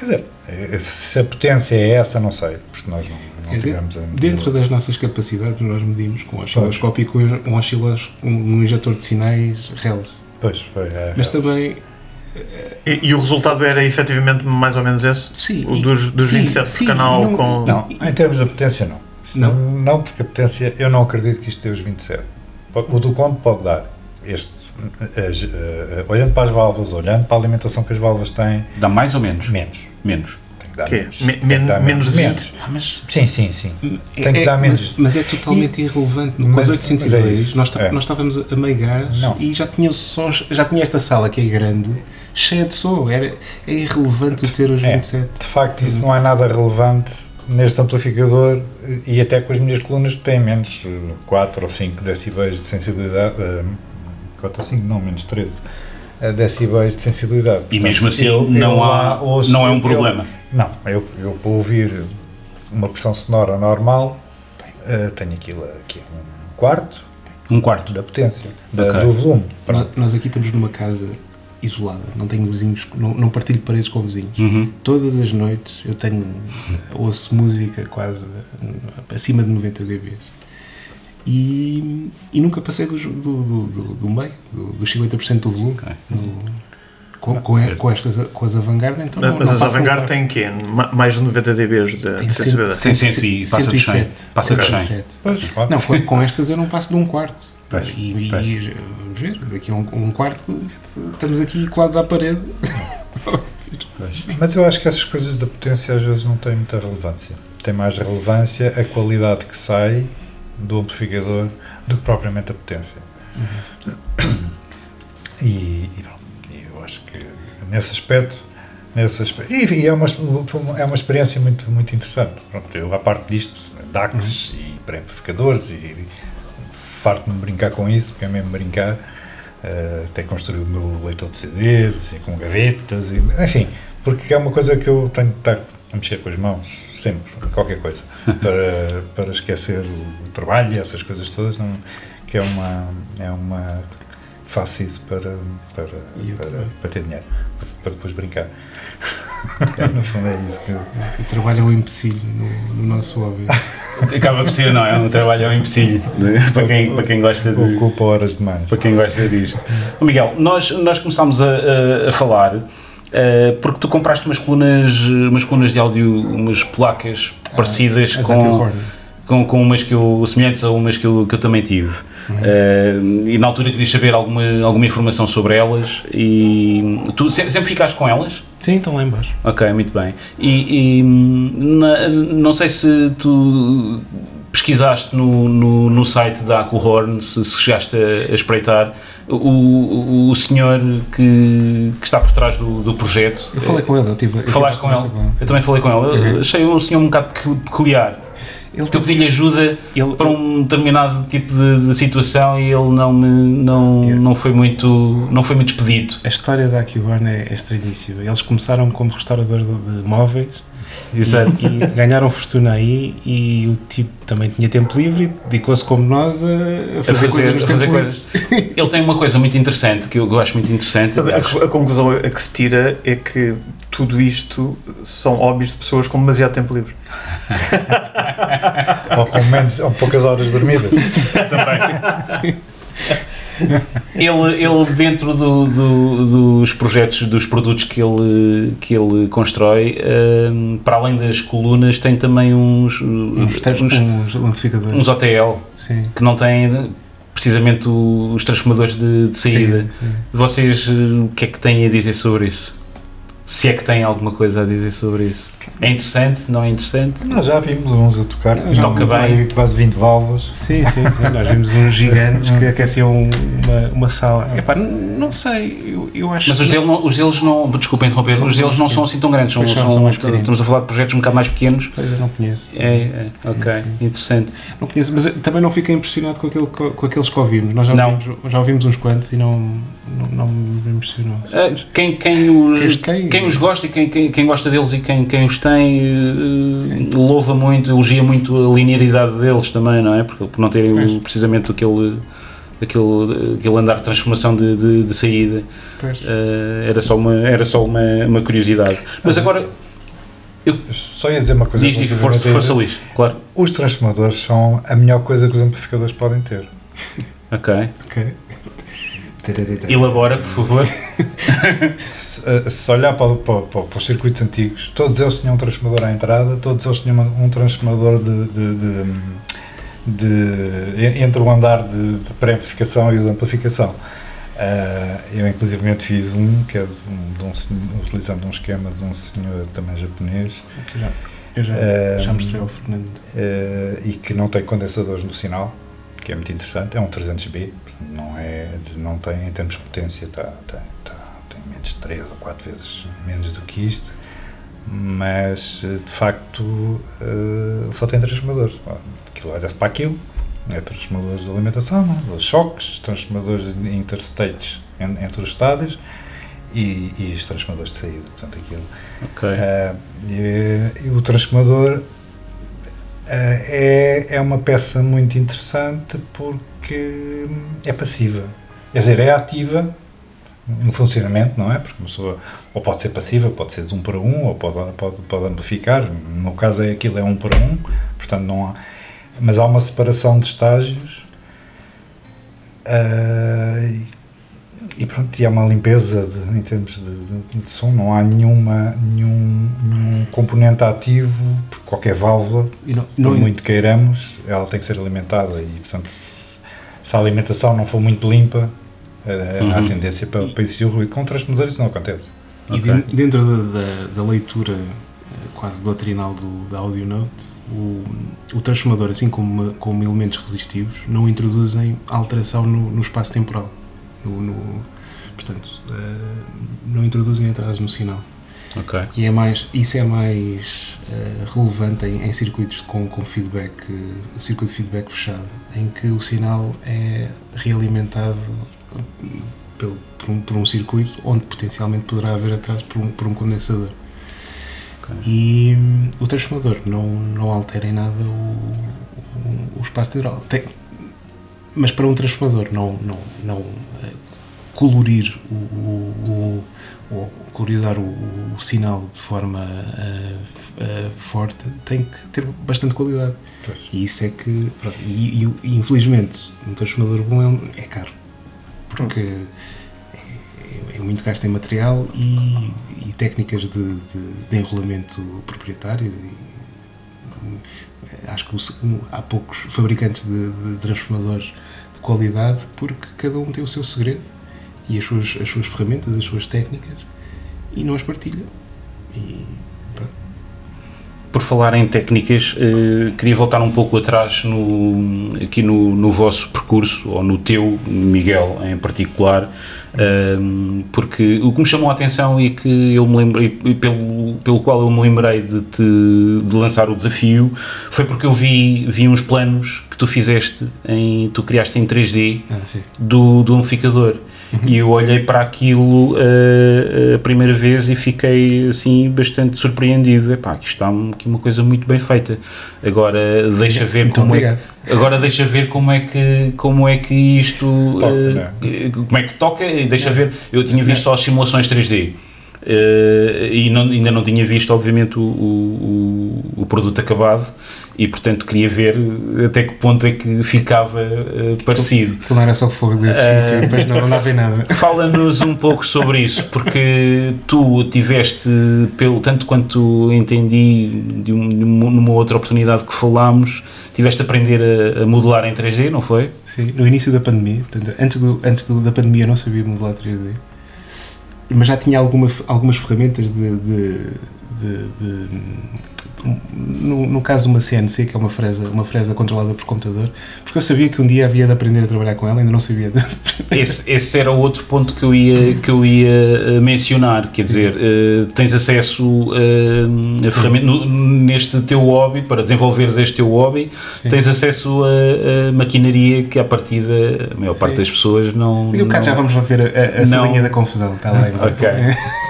Quer dizer, eh, se a potência é essa, não sei, porque nós não, não É, tivemos a Dentro das nossas capacidades, nós medimos com um osciloscópio e com um, oscilos, um injetor de sinais RELs. Pois, foi. é, Mas também, E, e o resultado era efetivamente mais ou menos esse? sim. O dos, dos sim, 27 sim, por canal não- com. Não, em termos de potência, não. Não? Não, porque a potência, eu não acredito que isto dê os 27. O do conto pode dar. Este, as, eh, olhando para as válvulas, olhando para a alimentação que as válvulas têm, Dá mais ou menos? menos. Menos. Tem que menos. De 20? menos. Ah, mas Sim, sim, sim. É- Tem que é- dar menos. Mas, mas é totalmente irrelevante. No Mas- com os mas é 802, isso, nós, é. nós estávamos a meio gás Não. e já tinha sons, já tinha esta sala que é grande, cheia de som. Era, é irrelevante o ter os É. 27. De facto, isso não é nada relevante neste amplificador e até com as minhas colunas que têm menos 4 ou 5 decibéis de sensibilidade. 4 ou 5, não, menos 13 eh, decibéis de sensibilidade. E Portanto, mesmo assim eu- eu não, lá há, ouço- não é um eu- problema. Não, eu, eu para ouvir uma pressão sonora normal eh, tenho aquilo aqui um quarto Um quarto. da potência, da- Ok. do volume. Nós, Pronto. nós aqui estamos numa casa isolada, não tenho vizinhos, não, não partilho paredes com vizinhos. Uhum. Todas as noites eu tenho, ouço música quase acima de 90 dBs. E, e nunca passei do, do, do, do meio, do- dos 50% do volume. Ok. No- com, com, certo. com, estas, com as Avantgarde, então. Mas, não- mas não as quarto. têm quê? Ma- Mais de 90 dBs de, sensibilidade? Tem cento e- passa de 100. 107. Passa de 100. 107. Pois, claro. Não, com, com estas eu não passo de um quarto. Pois, e, pois. e, vamos ver, daqui a um, um quarto estamos aqui colados à parede. Mas eu acho que essas coisas da potência às vezes não têm muita relevância. Tem mais relevância a qualidade que sai do amplificador do que propriamente a potência. E, e pronto, eu acho que nesse aspecto, nesse aspecto e, e é, uma, é uma experiência muito, muito interessante. Pronto, eu, à parte disto, DACs e pré-amplificadores, e, farto-me brincar com isso, porque é mesmo brincar. eh, até construir o meu leitor de CDs, assim, com gavetas, e, enfim, porque é uma coisa que eu tenho de estar a mexer com as mãos, sempre, qualquer coisa, para, para esquecer o, trabalho e essas coisas todas, não, que é uma, é uma faço isso para, para, para, para ter dinheiro, para depois brincar. no fundo é isso que O trabalho é um empecilho no, no nosso hobby. Acaba por ser, não é? Um trabalho é um empecilho de- para, quem, para quem gosta de. ocupa horas demais. Para quem gosta disto. Ô, Miguel, nós, nós começámos a, a- a falar eh, porque tu compraste umas colunas, umas colunas de áudio, umas placas parecidas As Aqua com, com, com umas que eu, semelhantes a umas que eu, que eu também tive. Eh, e na altura querias saber alguma, alguma informação sobre elas e tu sempre, sempre ficaste com elas? Sim, estão lá embaixo. Ok, muito bem. E, e, na- não sei se tu pesquisaste no, no, no site da Acuhorn, se, se chegaste a, a espreitar, o, o, o senhor que, que está por trás do, do projeto. Eu falei com ele, eu tive. eu tive Falaste a com ele? Eu também falei com ele. Eu Uhum. Achei um senhor um bocado pecu- peculiar. Ele Eu pedi-lhe ajuda ele, para um determinado tipo de, de situação e ele não me não, Yeah. não foi muito não foi muito expedito. A história da Aquihorn é, é estranhíssima. Eles começaram como restauradores de, de móveis Exato. e ganharam fortuna aí e o tipo também tinha tempo livre e dedicou-se como nós a, a A fazer, fazer, coisas nos a fazer coisas. Ele tem uma coisa muito interessante que eu acho muito interessante. A, a conclusão a que se tira é que tudo isto são hobbies de pessoas com demasiado tempo livre. Ou com menos, ou poucas horas dormidas. Ele, ele dentro do- do- dos projetos, dos produtos que ele, que ele constrói, hum, para além das colunas, tem também uns, Uns, uns, uns, amplificadores. uns OTL Sim. que não têm precisamente o- os transformadores de, de saída. Sim, sim. Vocês, eh, o que é que têm a dizer sobre isso? Se é que têm alguma coisa a dizer sobre isso. É interessante? Não é interessante? Nós já vimos uns a tocar, que Já toca bem. quase 20 válvulas. Sim, sim, sim. Nós vimos uns gigantes que aqueciam uma, uma sala. Epá, não sei, eu, eu acho Mas os, dele não, os deles não, desculpa interromper, São os deles não são assim tão grandes, são, são, são- são mais pequeninos. estamos a falar de projetos um bocado mais pequenos. Pois, eu não conheço. É, é, ok, interessante. Não conheço, mas eu também não fiquei impressionado com, aquele, com, com aqueles que ouvimos. Nós já Não. ouvimos, já ouvimos uns quantos e não, não, não me impressionou. Ah, Quem, quem, os, Este quem? Quem os gosta e quem, quem, quem gosta deles e quem, quem os tem eh, louva muito, elogia muito a linearidade deles também, não é? Porque por não terem Pois. precisamente aquele, aquele, aquele andar de transformação de, de, de saída. Eh, era só uma, era só uma, uma curiosidade. Mas agora, Só ia dizer uma coisa. diz, diz, força, força. Luís, claro. Os transformadores são a melhor coisa que os amplificadores podem ter. Ok. Ok. Elabora, por favor. Se, eh, se olhar para, para, para, para os circuitos antigos, todos eles tinham um transformador à entrada, todos eles tinham um transformador de, de, de- de- entre o andar de, de pré-amplificação e o de amplificação. Eh, eu, inclusive, fiz um que é de um, de um senhor- utilizando um esquema de um senhor também japonês Já, eu já, Eh, já mostrei ao Fernando. eh, e que não tem condensadores no sinal, que é muito interessante. É um 300B, portanto, não, é, não tem, em termos de potência, tá, tá, tá, tem menos de 3 ou 4 vezes menos do que isto, mas eh, de facto eh, só tem transformadores. Aquilo olha-se para aquilo, é transformadores de alimentação, não? os choques, transformadores interstates en- entre os estádios e, e os transformadores de saída. Portanto, aquilo Ok. ah, e, e o transformador é, é uma peça muito interessante porque é passiva. Quer dizer, é ativa no funcionamento, não é? Porque uma pessoa ou pode ser passiva, pode ser de um para um, ou pode, pode, pode amplificar. No meu caso, é aquilo é um para um, portanto não há. Mas há uma separação de estágios ah, e, pronto, e há uma limpeza de- em termos de, de- de som, não há nenhuma, nenhum, nenhum componente ativo, porque qualquer válvula, E não, por não, muito queiramos, ela tem que ser alimentada e, portanto, se, se a alimentação não for muito limpa, eh, há Uhum. tendência para, para existir o ruído. Com transformadores isso não acontece. E dentro da, da, da leitura eh, quase doutrinal do, da AudioNote, o, o transformador, assim como, como elementos resistivos, não introduzem alteração no, no espaço temporal. No, no- portanto, eh, não introduzem atraso no sinal. Ok. E é mais, isso é mais eh, relevante em, em circuitos com, com feedback, eh, circuito de feedback fechado, em que o sinal é realimentado pelo- por, um, por um circuito onde potencialmente poderá haver atraso por um, por um condensador. E hum, o transformador não, não altera em nada o, o, o espaço hidráulico. Tem- mas para um transformador não, não, não colorir o, o, o- o, sinal de forma eh, eh, forte tem que ter bastante qualidade. Pois. E isso é que. pronto, e, e- infelizmente, um transformador bom é, um- é caro. Porque é, é muito gasto em material e, e técnicas de, de, de enrolamento proprietárias. E, acho que há poucos fabricantes de, de transformadores de qualidade porque cada um tem o seu segredo e as suas, as suas ferramentas, as suas técnicas e não as partilha. E. Por falar em técnicas, eh, queria voltar um pouco atrás no, aqui no, no vosso percurso, ou no teu, Miguel, em particular, ehm, porque o que me chamou a atenção e que eu me lembrei, e pelo, pelo qual eu me lembrei de, te, de lançar o desafio, foi porque eu vi, vi uns planos que tu fizeste, em, tu criaste em 3D, Ah, do, do amplificador. E eu olhei para aquilo eh, a primeira vez e fiquei assim bastante surpreendido. Epá, aqui está aqui uma coisa muito bem feita. Agora deixa ver Muito como é obrigado. que, agora deixa ver como é que como é que isto Toca, eh, como é que toca e deixa ver. Eu tinha visto só as simulações 3D. eh, e não- ainda não tinha visto, obviamente, o, o- o produto acabado, e portanto queria ver até que ponto é que ficava eh, parecido. Aquilo não era só fogo de artifício e depois não, em nada. Fala-nos um pouco sobre isso, porque tu tiveste, pelo, tanto quanto entendi de, um- de uma numa outra oportunidade que falámos, tiveste a aprender a, a modelar em 3D, não foi? Sim, no início da pandemia, portanto, antes, do, antes do- da pandemia eu não sabia modelar 3D, mas já tinha alguma, algumas ferramentas de, de- de- no, no caso, uma CNC, que é uma fresa, uma fresa controlada por computador, porque eu sabia que um dia havia de aprender a trabalhar com ela, ainda não sabia. de- Esse, esse era outro ponto que eu ia, que eu ia eh, mencionar, quer dizer, eh, tens acesso eh, a ferramenta, no- neste teu hobby, para desenvolveres este teu hobby, Sim. tens acesso a, a maquinaria que à partida a maior parte Sim. das pessoas não... E o cara já não- vamos ver a, a, a Não. salinha da confusão, está lá. Ok,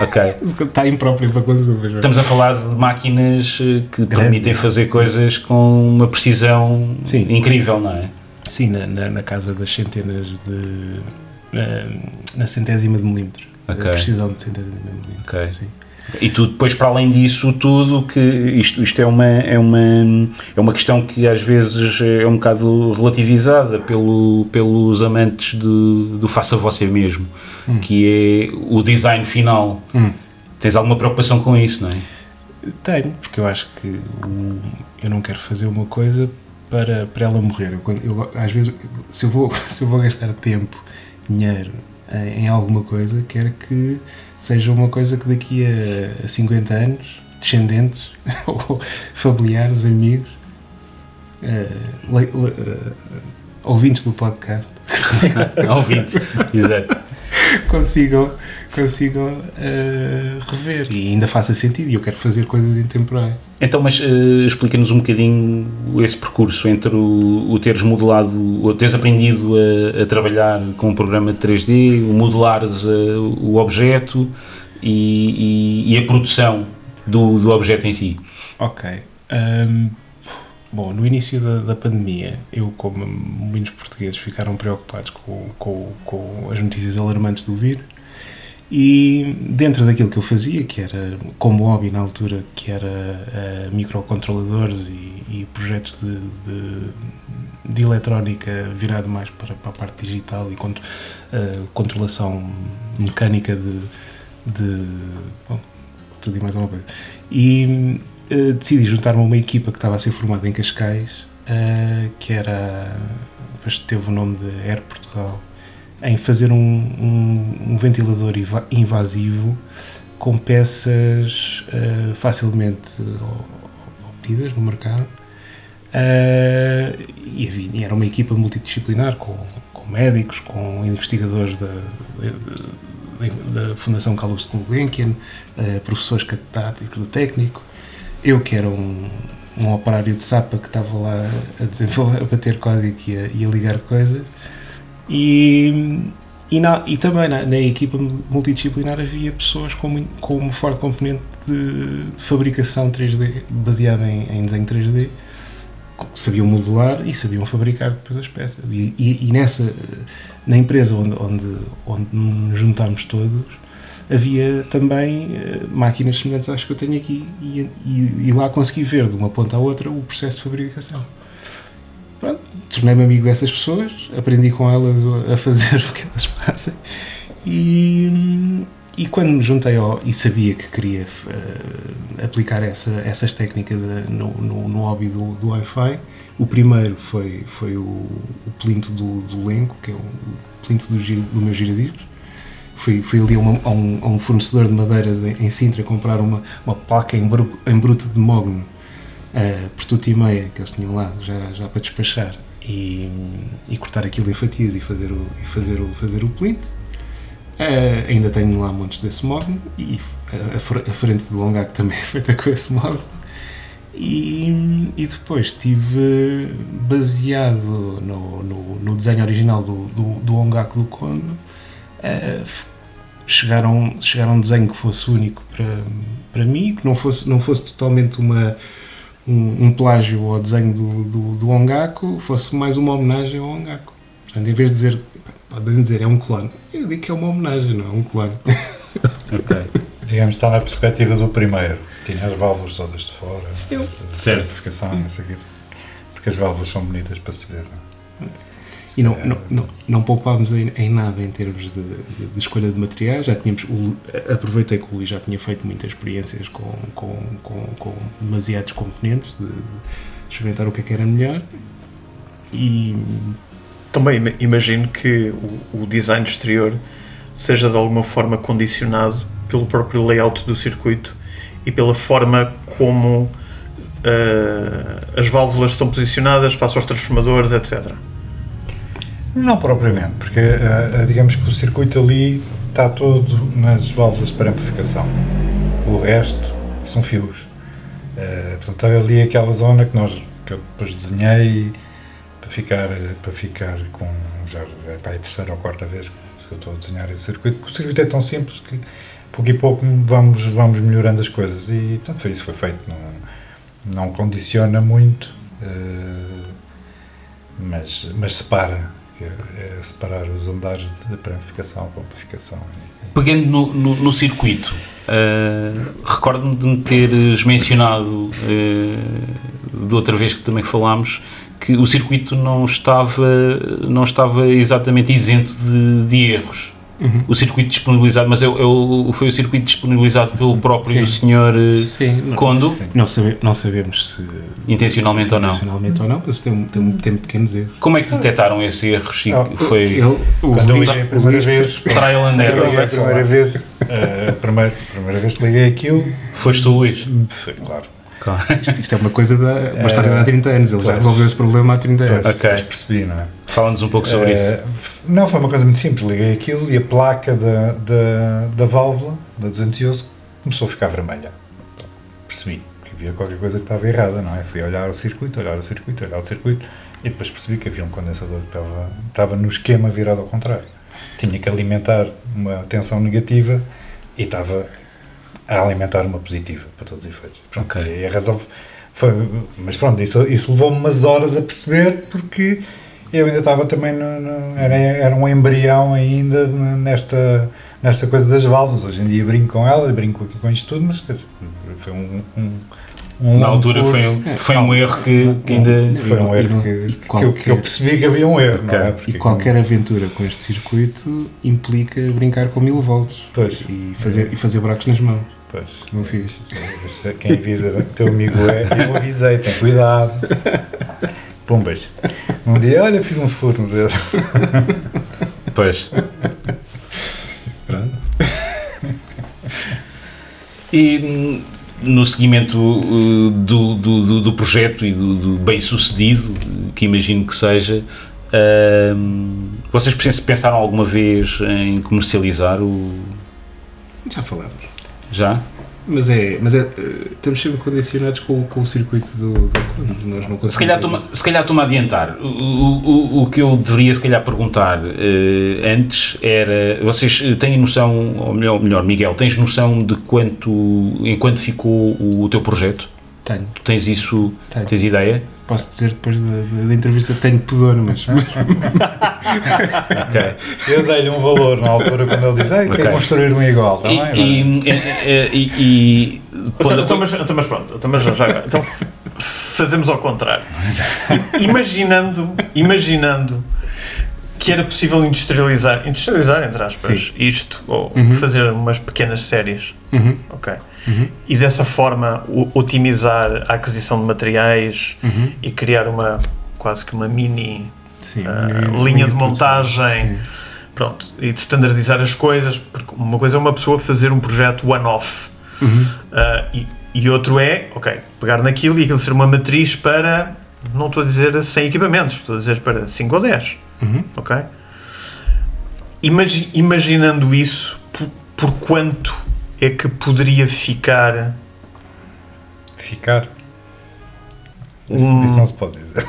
ok. Está impróprio para consumo. Estamos a falar de máquinas que permitem fazer coisas com uma precisão Sim. incrível, não é? Sim, na, na, na casa das centenas de. na, na centésima de milímetros. Ok. A precisão de centésima de milímetros. Ok. Sim. E tu depois, para além disso tudo, que isto, isto é, uma, é, uma, é uma questão que às vezes é um bocado relativizada pelo, pelos amantes de, do faça você mesmo, que é o design final. Hum. Tens alguma preocupação com isso, não é? Tenho, porque eu acho que o- eu não quero fazer uma coisa para, para ela morrer. Eu, eu, às vezes, se eu, vou, se eu vou gastar tempo, dinheiro em, em alguma coisa, quero que seja uma coisa que daqui a, a 50 anos, descendentes, ou familiares, amigos, eh, le- le- eh, ouvintes do podcast, Ouvintes, exato. consigam, consigam eh, rever. E ainda faça sentido. E eu quero fazer coisas intemporais. Então, mas eh, explica-nos um bocadinho esse percurso entre o, o teres modelado, ou teres aprendido a, a trabalhar com um programa de 3D, o modelares eh, o objeto e, e- e a produção do, do objeto em si. Ok. Ahm, bom, no início da, da pandemia, eu, como muitos portugueses, ficaram preocupados com, com, com as notícias alarmantes do vírus. E dentro daquilo que eu fazia, que era como hobby na altura, que era eh, microcontroladores e, e projetos de, de, de eletrónica virado mais para, para a parte digital e contro, eh, controlação mecânica de, de bom, tudo e mais alguma coisa. E eh, decidi juntar-me a uma equipa que estava a ser formada em Cascais, eh, que era, depois teve o nome de Air Portugal, em fazer um, um, um ventilador inva- invasivo com peças eh, facilmente obtidas no mercado. E havia- era uma equipa multidisciplinar com, com médicos, com investigadores da, da, da Fundação Carlos Gulbenkian, eh, professores catedráticos do técnico, eu que era um, um operário de SAPA que estava lá a, desenvolver, a bater código e a, e a ligar coisas. E, e, na- e também na, na equipa multidisciplinar havia pessoas com, com forte componente de, de fabricação 3D, baseado em, em desenho 3D. Sabiam modular e sabiam fabricar depois as peças. E, e, e nessa, na empresa onde, onde, onde nos juntámos todos, havia também eh, máquinas semelhantes às que eu tenho aqui e, e, e lá consegui ver de uma ponta à outra o processo de fabricação. Pronto, tornei-me amigo dessas pessoas, aprendi com elas a fazer o que elas fazem e, e quando me juntei ao, e sabia que queria uh, aplicar essa, essas técnicas no, no, no hobby do, do Wi-Fi, o primeiro foi, foi o, o plinto do, do Lenco, que é o plinto do, do meu giradiscos. Fui, fui ali a, uma, a, um, a, um, fornecedor de madeiras em, em Sintra comprar uma, uma placa em, em bruto de mogno uh, por tudo e meia que eles tinham lá já, já para despachar e, e cortar aquilo em fatias e fazer o, e fazer o, fazer o plinto. Uh, ainda tenho lá montes desse mogno e a, a, frente do Longac também é feita com esse mogno. E, e depois estive baseado no, no, no, desenho original do, do, do Ongaku do Kondo. Uh, chegaram, chegaram a um desenho que fosse único para, para mim, que não fosse, não fosse totalmente uma, um, um plágio ao desenho do, do, do Ongaku, fosse mais uma homenagem ao Ongaku. Portanto, em vez de dizer, podem dizer é um clone, eu digo que é uma homenagem, não é um clone. ok. Digamos, está na perspectiva do primeiro. Tinha as válvulas todas de fora, eu. certificação, certificação, isso aqui. Porque as válvulas são bonitas para se ver. Não é? E não, não, não, não poupámos em, em, nada em termos de, de, de, escolha de materiais. Já tínhamos, o, aproveitei que o Luís já tinha feito muitas experiências com, com, com, com demasiados componentes, de, de experimentar o que é que era melhor. E também imagino que o, o design exterior seja de alguma forma condicionado pelo próprio layout do circuito e pela forma como uh, as válvulas estão posicionadas face aos transformadores, etc. Não propriamente, porque uh, digamos que o circuito ali está todo nas válvulas para amplificação. O resto são fios. Uh, portanto, ali aquela zona que, nós, que eu depois desenhei para ficar, para ficar com. Já é para a terceira ou quarta vez que eu estou a desenhar esse circuito, o circuito é tão simples que pouco e pouco vamos, vamos melhorando as coisas. E portanto foi isso foi feito. Não, não condiciona muito, mas, mas separa é, é separar os andares de amplificação com amplificação. Pegando no, no, no circuito, uh, recordo-me de me teres mencionado uh, de outra vez que também falámos que o circuito não estava, não estava exatamente isento de, de erros. Uhum. O circuito disponibilizado, mas é, é, foi o circuito disponibilizado pelo próprio sim. senhor eh, sim, Condo? Sim. Não, sabe, não sabemos se intencionalmente, se ou não. Intencionalmente ou não, mas tem, tem, tem pequenos erros. Como é que detectaram esses erros? Ah, foi ele, quando eu liguei a primeira vez, trial and error. a primeira vez, eh, a primeira, primeira vez que liguei aquilo, foste tu, Luís? Foi, claro. Claro. Isto, isto, é uma coisa da. Uma história de há 30 anos. Ele já resolveu esse problema há 30 anos. Pois, ok. percebi, não é? Fala-nos um pouco sobre uh, isso. Não, foi uma coisa muito simples. Liguei aquilo e a placa da, da, da válvula, da 211, começou a ficar vermelha. Percebi que havia qualquer coisa que estava errada, não é? Fui olhar o circuito, olhar o circuito, olhar o circuito e depois percebi que havia um condensador que estava, estava no esquema virado ao contrário. Tinha que alimentar uma tensão negativa e estava a alimentar uma positiva, para todos os efeitos. Pronto, okay. E a razão foi. Mas pronto, isso, isso levou-me umas horas a perceber, porque eu ainda estava também. No, no, era, era um embrião ainda nesta, nesta coisa das válvulas. Hoje em dia brinco com ela, brinco aqui com isto tudo, mas dizer, foi um, um um Na altura foi um, foi um erro que, que ainda. Foi um erro que, que, eu, que, eu, percebi que havia um erro. Okay. Não é? Porque e qualquer como... aventura com este circuito implica brincar com mil volts pois. e fazer, e fazer buracos nas mãos. Pois. Não fiz. Quem avisa que teu amigo é, eu avisei, tem cuidado. Pumbas. Um dia, olha, fiz um furo no dedo. Pois. Pronto. E hum, no seguimento uh, do, do, do projeto e do, do bem-sucedido, que imagino que seja, uh, vocês pensaram alguma vez em comercializar o. Já falamos. Já? Mas é, mas é, eh, estamos sempre condicionados com, com o circuito do, do. Nós não conseguimos. Se calhar estou-me se calhar estou-me a adiantar. O, o, o, o que eu deveria, se calhar, perguntar eh, antes era: vocês têm noção, ou melhor, melhor, Miguel, tens noção de quanto, em quanto ficou o, teu projeto? Tenho. Tu tens isso, Tenho. tens ideia? Posso dizer depois da, da, da entrevista tenho pudor, mas. Ok. Eu dei-lhe um valor na altura quando ele diz, "Ei, Ok. quer construir um igual, está E, bem? e, e, e, e pondo Então, então, mas, então, mas pronto, então, mas já agora. Então fazemos ao contrário. Imaginando, imaginando que era possível industrializar, industrializar entre aspas, isto, ou fazer umas pequenas séries, Uhum, ok? E dessa forma o- otimizar a aquisição de materiais uhum. e criar uma quase que uma mini Sim, uma- linha de montagem. Pronto, e de standardizar as coisas, porque uma coisa é uma pessoa fazer um projeto one-off Uhum. Uh, e, e outro é, ok, pegar naquilo e aquilo ser uma matriz para, não estou a dizer 100 equipamentos, estou a dizer para 5 ou 10, Uhum. ok? Imagi- imaginando isso, por, por quanto é que poderia ficar Ficar. Isso, um... isso não se pode dizer.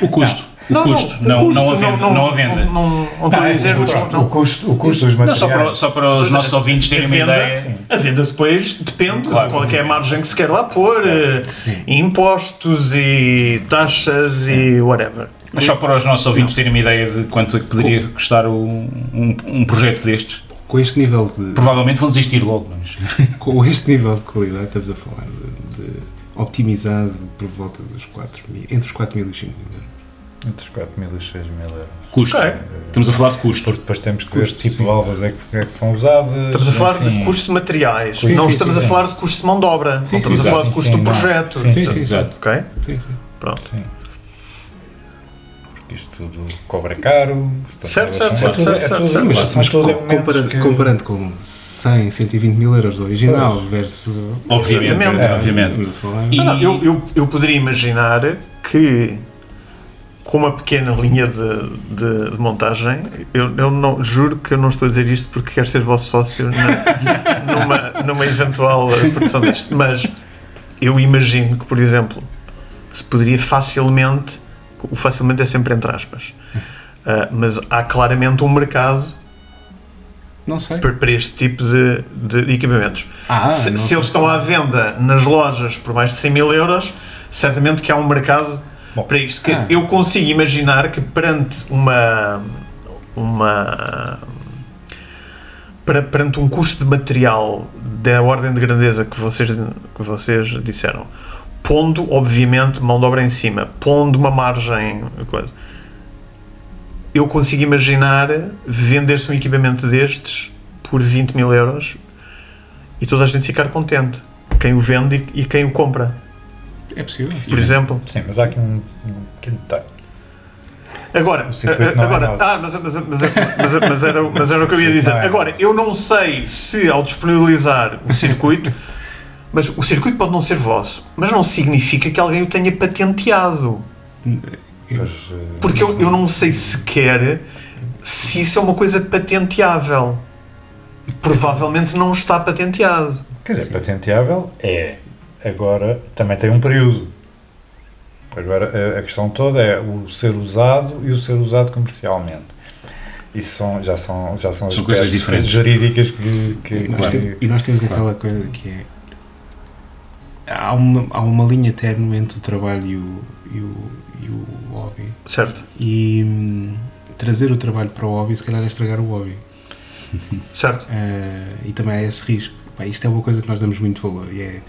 o custo. O Não, custo, o não, custo, não, a venda. Não, a venda. Não, não, não estou a dizer... o, não- não- o custo, o custo dos Não, materiais. só para, só para os nossos ouvintes terem a uma venda, ideia. A venda depois depende Claro. de qual é, é a margem que se quer lá pôr, eh, Sim. impostos e taxas e whatever. Mas só para os nossos ouvintes terem uma ideia de quanto é que poderia custar um, um, um projeto destes. Com este nível de. Provavelmente vão desistir logo, mas. Com este nível de qualidade, estamos a falar de, de optimizado por volta dos 4 mil, entre os 4 mil e os 5 mil euros. Entre os 4 mil e os 6 mil euros. Custo. Ok. Estamos a falar de custo. Porque depois temos que ver Custo, que tipo sim. de válvulas é que, é que são usadas. Estamos a falar enfim. de custo de materiais, Sim, não sim, estamos sim, a sim. falar de custo de mão de obra, Sim, não estamos sim, a falar sim, de custo sim, do não. projeto. Sim, sim, sim. Exato. Ok? Sim, sim. Pronto. Porque isto tudo cobra caro. Certo, é certo, certo, é certo, tudo- certo, Mas, elementos comparando, que- comparando com 100, 120 mil euros do original Pois. versus. Obviamente. É. obviamente. Estamos a falar- E- Ah, não, eu, eu, eu poderia imaginar que com uma pequena linha de, de, de montagem, eu, eu não, juro que eu não estou a dizer isto porque quero ser vosso sócio na- numa, numa eventual produção disto, mas eu imagino que, por exemplo, se poderia facilmente, o facilmente é sempre entre aspas, ah, mas há claramente um mercado Não sei. para, este tipo de, de equipamentos. Ah, se, se eles estão à venda nas lojas por mais de 100 mil euros, certamente que há um mercado Bom, para isto. Que ah. Eu consigo imaginar que perante uma. uma para- perante um custo de material da ordem de grandeza que vocês, que vocês disseram, pondo, obviamente, mão de obra em cima, pondo uma margem, coisa, eu consigo imaginar vender-se um equipamento destes por 20 mil euros e toda a gente ficar contente. Quem o vende e, e quem o compra, É possível. por exemplo. Sim, mas há aqui um, um pequeno detalhe. Agora, O circuito não é agora nosso. ah, mas, mas, mas, mas, mas era, mas era o que eu ia dizer. É Agora, eu não sei se ao disponibilizar o circuito, mas o circuito pode não ser vosso, mas não significa que alguém o tenha patenteado. Pois, Porque eu, eu não sei sequer se isso é uma coisa patenteável. Provavelmente não está patenteado. Quer dizer, patenteável é. Agora também tem um período. Agora a, a questão toda é o ser usado e o ser usado comercialmente. Isso são, já são, já são, São coisas aspectos diferentes. jurídicas que. que, nós, que- tem- e nós temos aquela coisa que é. Há uma, há uma linha términe entre o trabalho e o, e o, e o hobby. Certo? E hum, trazer o trabalho para o hobby, se calhar, é estragar o hobby. Certo? Eh, e também há esse risco. Pá, isto é uma coisa que nós damos muito valor. E é.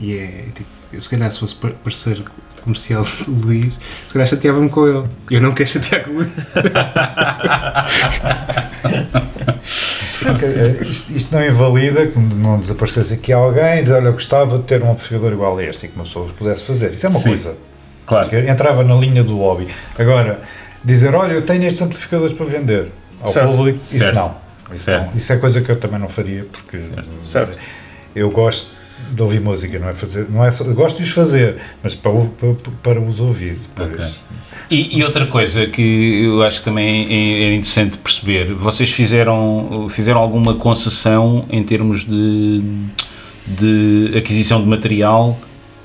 E é tipo, eu, se calhar, se fosse par- parceiro comercial do Luís, se calhar chateava-me com ele. Eu não quero chatear com o Luís. Eh, isto, isto não invalida que não desaparecesse aqui alguém e dizer, olha, eu gostava de ter um amplificador igual a este e que uma pessoa pudesse fazer. Isso é uma Sim. coisa. Claro. Entrava na linha do hobby. Agora, dizer, olha, eu tenho estes amplificadores para vender ao Certo. público, isso não. Isso, não. isso é coisa que eu também não faria, porque Certo. eu gosto de ouvir música, não é fazer, não é só, eu gosto de os fazer, mas para, para, para os ouvir depois. Ok. E, e outra coisa que eu acho que também é, é interessante perceber, vocês fizeram, fizeram alguma concessão em termos de, de aquisição de material?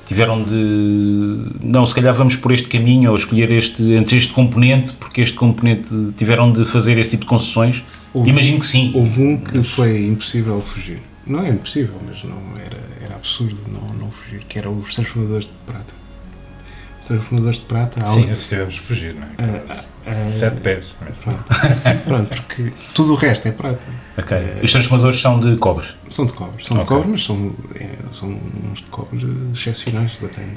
Tiveram de. Não, se calhar vamos por este caminho ou escolher este, entre este componente, porque este componente tiveram de fazer esse tipo de concessões? Houve- Imagino que sim. Houve um que foi impossível fugir. Não é impossível, mas não era, era absurdo não, não fugir, que era os transformadores de prata. Os transformadores de prata, há Sim, um- esses tivemos de fugir, não é? ah, ah, Sete pés. Pronto. Pronto, porque tudo o resto é prata. Ok. Os transformadores são de cobre. São de cobre, são de Ok. cobre, mas são, é, são uns de cobre excepcionais da Tango.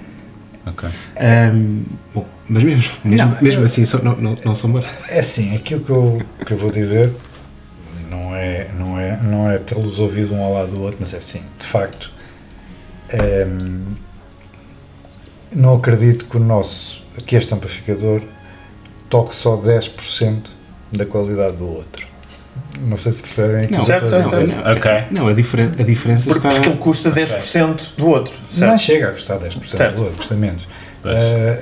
Ok. Ahm, bom, mas mesmo, mesmo, Não, mesmo eu- assim são, não, não, não são baratos. É assim, aquilo que eu, que eu vou dizer não é, não é, não é tê-los ouvido um ao lado do outro, mas é assim, de facto, ehm, não acredito que o nosso, que este amplificador, toque só 10% da qualidade do outro. Não sei se percebem aquilo Não, que eu certo, estou a certo, dizer. certo. Ok. Não, a, diferen a diferença Porque, está. porque ele custa 10% do outro. Não Certo? chega a custar 10% Certo. do outro, custa menos. Eh,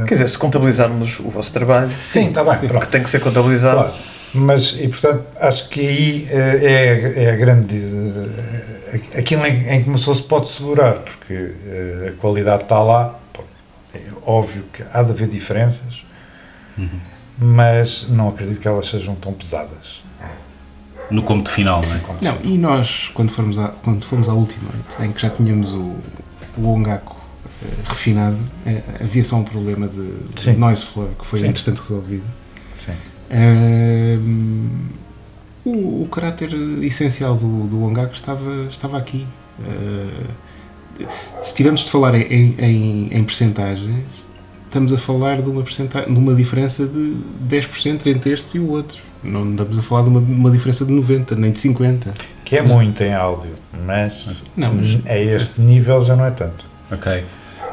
eh, Quer dizer, se contabilizarmos o vosso trabalho, sim, está bem, que pronto. tem que ser contabilizado. Claro, mas e portanto acho que aí eh, é, é a grande eh, aquilo em, em que uma pessoa se pode segurar, porque eh, a qualidade está lá, é óbvio que há de haver diferenças, mas não acredito que elas sejam tão pesadas. No cômodo final, não é? Não, se- e nós, quando fomos, à, quando fomos à Ultimate, em que já tínhamos o, o Ongaku eh, refinado, eh, havia só um problema de, de noise floor que foi Sim. entretanto resolvido. Sim. O, o caráter essencial do, do Ongaku estava, estava aqui. Ah, se tivermos de falar em, em, em percentagens, estamos a falar de uma, de uma diferença de 10% entre este e o outro. Não estamos a falar de uma, uma diferença de 90%, nem de 50%. Que é muito em áudio, mas, Não, mas- a este nível já não é tanto. Ok.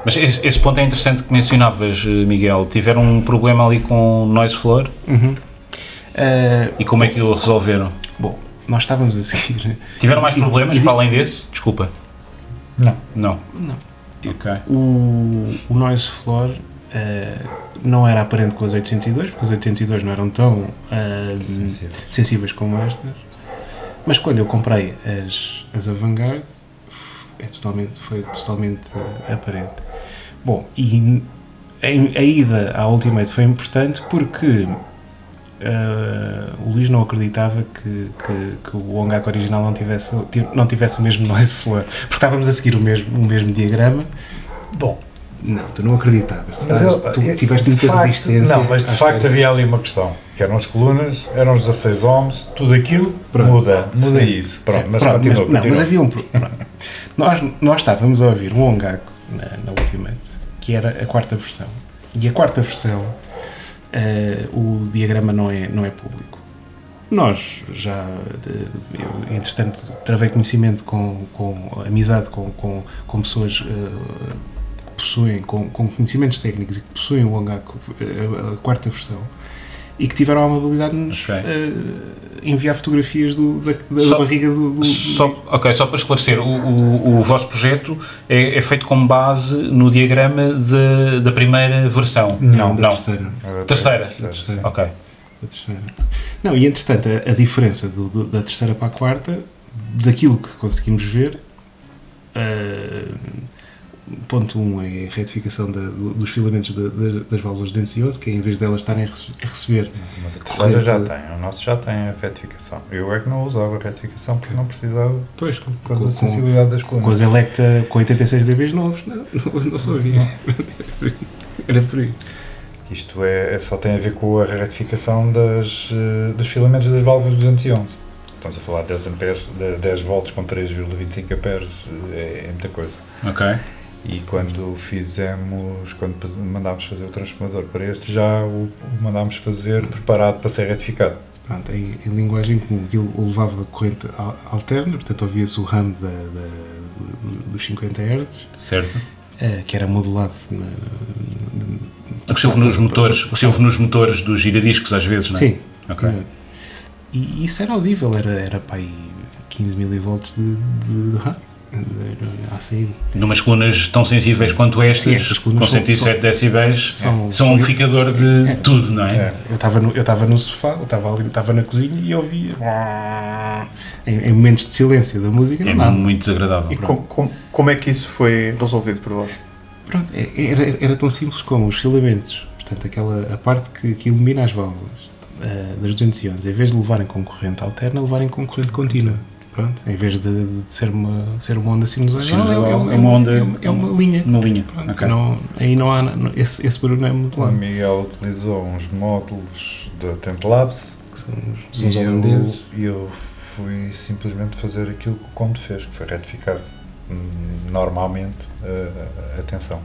Mas esse, esse ponto é interessante que mencionavas, eh, Miguel. Tiveram um problema ali com noise floor Ah, e como é que o resolveram? bom, nós estávamos a seguir. Tiveram mais problemas existe- para além desse? Desculpa. Não. Não. Não. Ok. O, o noise floor ah, não era aparente com as 802, porque as 802 não eram tão ah, Sensível. sensíveis como estas. Mas quando eu comprei as, as Avantgarde, é totalmente, foi totalmente aparente. Bom, e a, a ida à Ultimate foi importante porque ah, o Luís não acreditava que, que, que o Ongaku original não tivesse, ti- não tivesse o mesmo noise floor, porque estávamos a seguir o mesmo, o mesmo diagrama. Bom, Não, tu não acreditavas. Mas eu- tu eu- tiveste de muita facto- resistência. Não, mas de facto história. havia ali uma questão, que eram as colunas, eram os 16 ohms, tudo aquilo Pronto. muda, muda Sim. isso. Pronto, Sim, mas pronto, continua, mas, não, continua. mas havia um nós, nós estávamos a ouvir um Ongaku na, na Ultimate, que era a quarta versão. E a quarta versão, eh, o diagrama não é, não é público. Nós já, eu, entretanto, travei conhecimento com, com amizade com, com, com pessoas eh, que possuem, com, com conhecimentos técnicos e que possuem o eh, a, a quarta versão, e que tiveram a amabilidade de nos Ok. eh, enviar fotografias do, da, da Só- barriga do, do- Só, ok, só para esclarecer, o, o, o vosso projeto é, é feito com base no diagrama de- da primeira versão? Não, da não. terceira. Terceira. terceira, Terceira. sim. Ok. da terceira. Não, e entretanto, a, a diferença do- do- da terceira para a quarta, daquilo que conseguimos ver, eh, ponto 1 um é a retificação da- do- dos filamentos da- da- das válvulas de 11, que é em vez delas estarem a rece- a receber Mas a terceira já Corrente- tem, o nosso já tem a retificação. Eu é que não usava a retificação porque não precisava pois, com, por causa com- da sensibilidade das com, com colunas. as Electa com 86 dBs novos, não, não, não só havia. Era por aí. Isto é, é- só tem a ver com a retificação das, eh, dos filamentos das válvulas 211. Estamos a falar de 10, amperes, de 10 volts com 3,25 amperes, é, é muita coisa. Ok. E quando fizemos, quando mandámos fazer o transformador para este, já o, mandámos fazer preparado para ser retificado. Pronto, em, em linguagem comum, aquilo levava corrente al- alterna, portanto ouvia-se o RAM da, da- do- dos 50 Hz, Certo. eh, que era modulado na, O que nos motores, o que se ouve nos motores dos giradiscos às vezes, não é? Sim. Ok. E isso era audível, era, era para aí 15 mV de, de RAM. Assim, Numas colunas tão sensíveis quanto Sim, estas, estas com são- 107 decibéis, são- são um amplificador de tudo, não é? eu estava no, eu estava no sofá, eu estava ali, estava na cozinha e ouvia em, em momentos de silêncio da música, É muito desagradável. E com- com- como é que isso foi resolvido por vós? Pronto, é- era, era tão simples como os filamentos, portanto, aquela, a parte que, que ilumina as válvulas eh, das 211, em vez de levarem com corrente alterna, levarem com corrente contínua. Pronto, em vez de, de ser, uma, ser uma onda sinusoidal, Sinusoidal, é, é uma onda- é uma, é uma linha. Uma linha. Pronto, Ok. não, aí não há, não- esse, esse barulho não é O modulado. Miguel utilizou uns módulos da Templabs que São os, são os e eu, holandeses. e eu fui simplesmente fazer aquilo que o Conde fez, que foi retificar hum, normalmente a, a, tensão.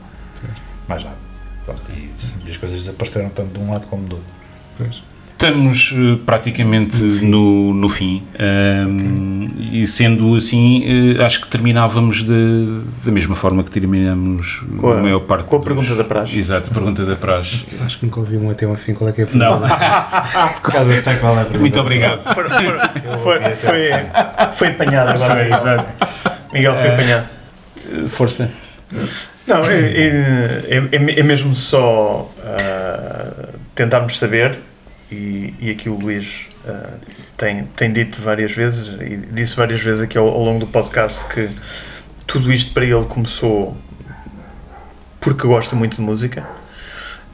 Mais nada. Pronto, e, e as coisas desapareceram tanto de um lado como do outro. Pois. Estamos eh, praticamente no, no fim Ahm, e sendo assim, eh, acho que terminávamos de, da mesma forma que terminamos Com a- maior parte com a dos- pergunta da praxe. Exato, a pergunta da praxe. Acho que nunca ouvi um até ao fim. Qual é que é a Não, pergunta? Por acaso eu sei qual é a pergunta. muito obrigado. Foi, foi, foi, foi apanhado agora. Foi, exato. Miguel foi Eh, apanhado. Força. Não, é, é, é- é mesmo só ah, tentarmos saber, e, e aqui o Luís ah, tem, tem dito várias vezes, e disse várias vezes aqui ao, ao longo do podcast, que tudo isto para ele começou porque gosta muito de música.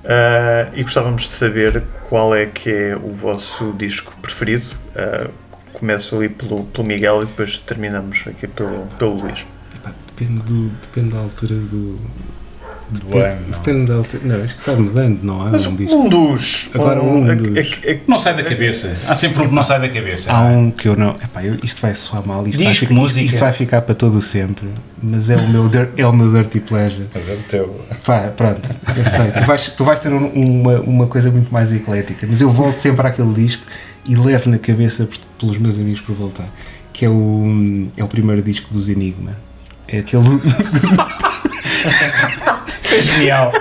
Ah, e gostávamos de saber qual é que é o vosso disco preferido. Ah, começo ali pelo, pelo Miguel e depois terminamos aqui pelo, pelo Luís. Epá, Depende, do, depende da altura do. Do ano, não. Depende da altura. Não, isto vai mudando, não há Mas um disco. um dos. Agora um é- dos. é que- é que- Não sai da cabeça. Há sempre um que não sai da cabeça. Há um que eu não. Epá, eu, isto vai soar mal. Isto, vai Disco, ficar, música. isto, isto vai ficar para todo o sempre. Mas é o meu, é o meu dirty pleasure. Mas é o teu. Pá, pronto, eu sei. Tu vais, tu vais ter um- uma, uma coisa muito mais eclética. Mas eu volto sempre àquele disco e levo na cabeça pelos meus amigos por voltar. Que é o, é o primeiro disco dos Enigma. É aquele. Isso é genial.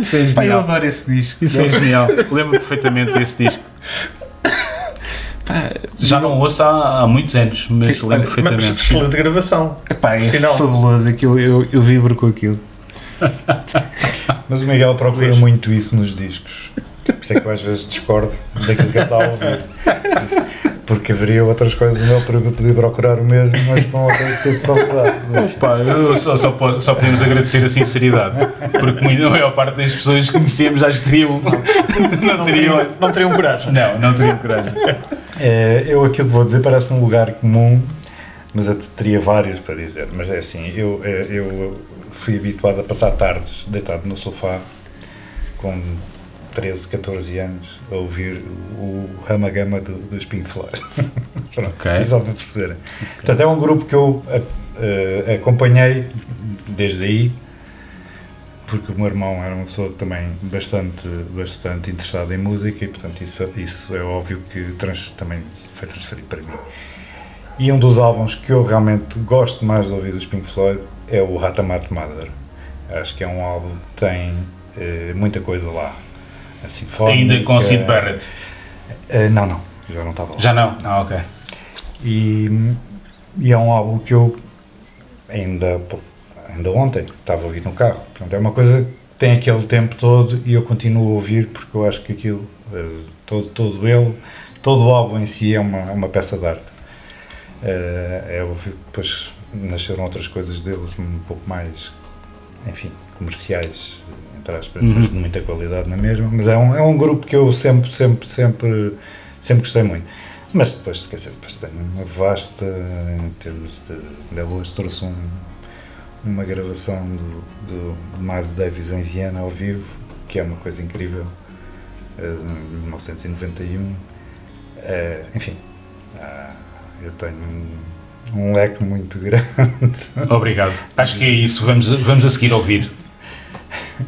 Isso é Pá, eu genial. adoro esse disco. Isso é genial. Lembro perfeitamente desse disco. Pá, Já não ouço há, há muitos anos, mas Tipo, lembro Mas perfeitamente. excelente gravação. Epá, é Sinal. fabuloso aquilo, eu, eu vibro com aquilo. Mas o Miguel procura muito isso nos discos. Por isso é que eu às vezes discordo daquilo que ele está a ouvir. Porque haveria outras coisas onde ele podia procurar o mesmo, mas com outras tipo de procurar. Pá, eu só, só, só podemos agradecer a sinceridade, porque a maior parte das pessoas que conhecemos acho que teriam. Não Não teriam. teriam, não teriam coragem. Não, não teriam coragem. É, eu aquilo que vou dizer parece um lugar comum, mas eu teria vários para dizer. Mas é assim, eu, é, eu fui habituado a passar tardes deitado no sofá com 13, 14 anos a ouvir o Rama Gama do, dos Pink Floyd. Pronto, Ok. okay. só para perceberem. Portanto, é um grupo que eu a- a- acompanhei desde aí, porque o meu irmão era uma pessoa também bastante, bastante interessada em música e, portanto, isso, isso é óbvio que trans- também foi transferido para mim. E um dos álbuns que eu realmente gosto mais de ouvir dos Pink Floyd é o Ratamat Mother. Acho que é um álbum que tem eh, muita coisa lá. A sinfónica, Ainda com Sid Barrett. eh, não, não, já não estava lá. Já não? Ah, ok. E, e é um álbum que eu ainda, ainda ontem estava a ouvir no carro. Portanto, é uma coisa que tem aquele tempo todo e eu continuo a ouvir porque eu acho que aquilo, eh, todo, todo ele, todo o álbum em si é uma, é uma peça de arte. Eh, É óbvio que depois nasceram outras coisas deles um pouco mais, enfim, comerciais, entre aspas, Uhum. mas de muita qualidade na mesma. Mas é um, é um grupo que eu sempre, sempre, sempre, sempre gostei muito. Mas depois, quer dizer, depois tem uma vasta, em termos de. Ainda hoje trouxe um, uma gravação do, do, Miles Davis em Viena ao vivo, que é uma coisa incrível, eh, de 1991. Eh, enfim, ah, eu tenho um, um leque muito grande. Obrigado. Acho que é isso. Vamos, vamos a seguir ouvir.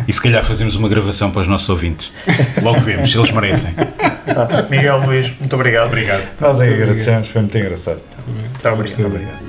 E se calhar fazemos uma gravação para os nossos ouvintes. Logo vemos, se eles merecem. Miguel Luís, muito obrigado. Obrigado. Nós é que agradecemos, foi muito engraçado. Muito obrigado. Obrigado.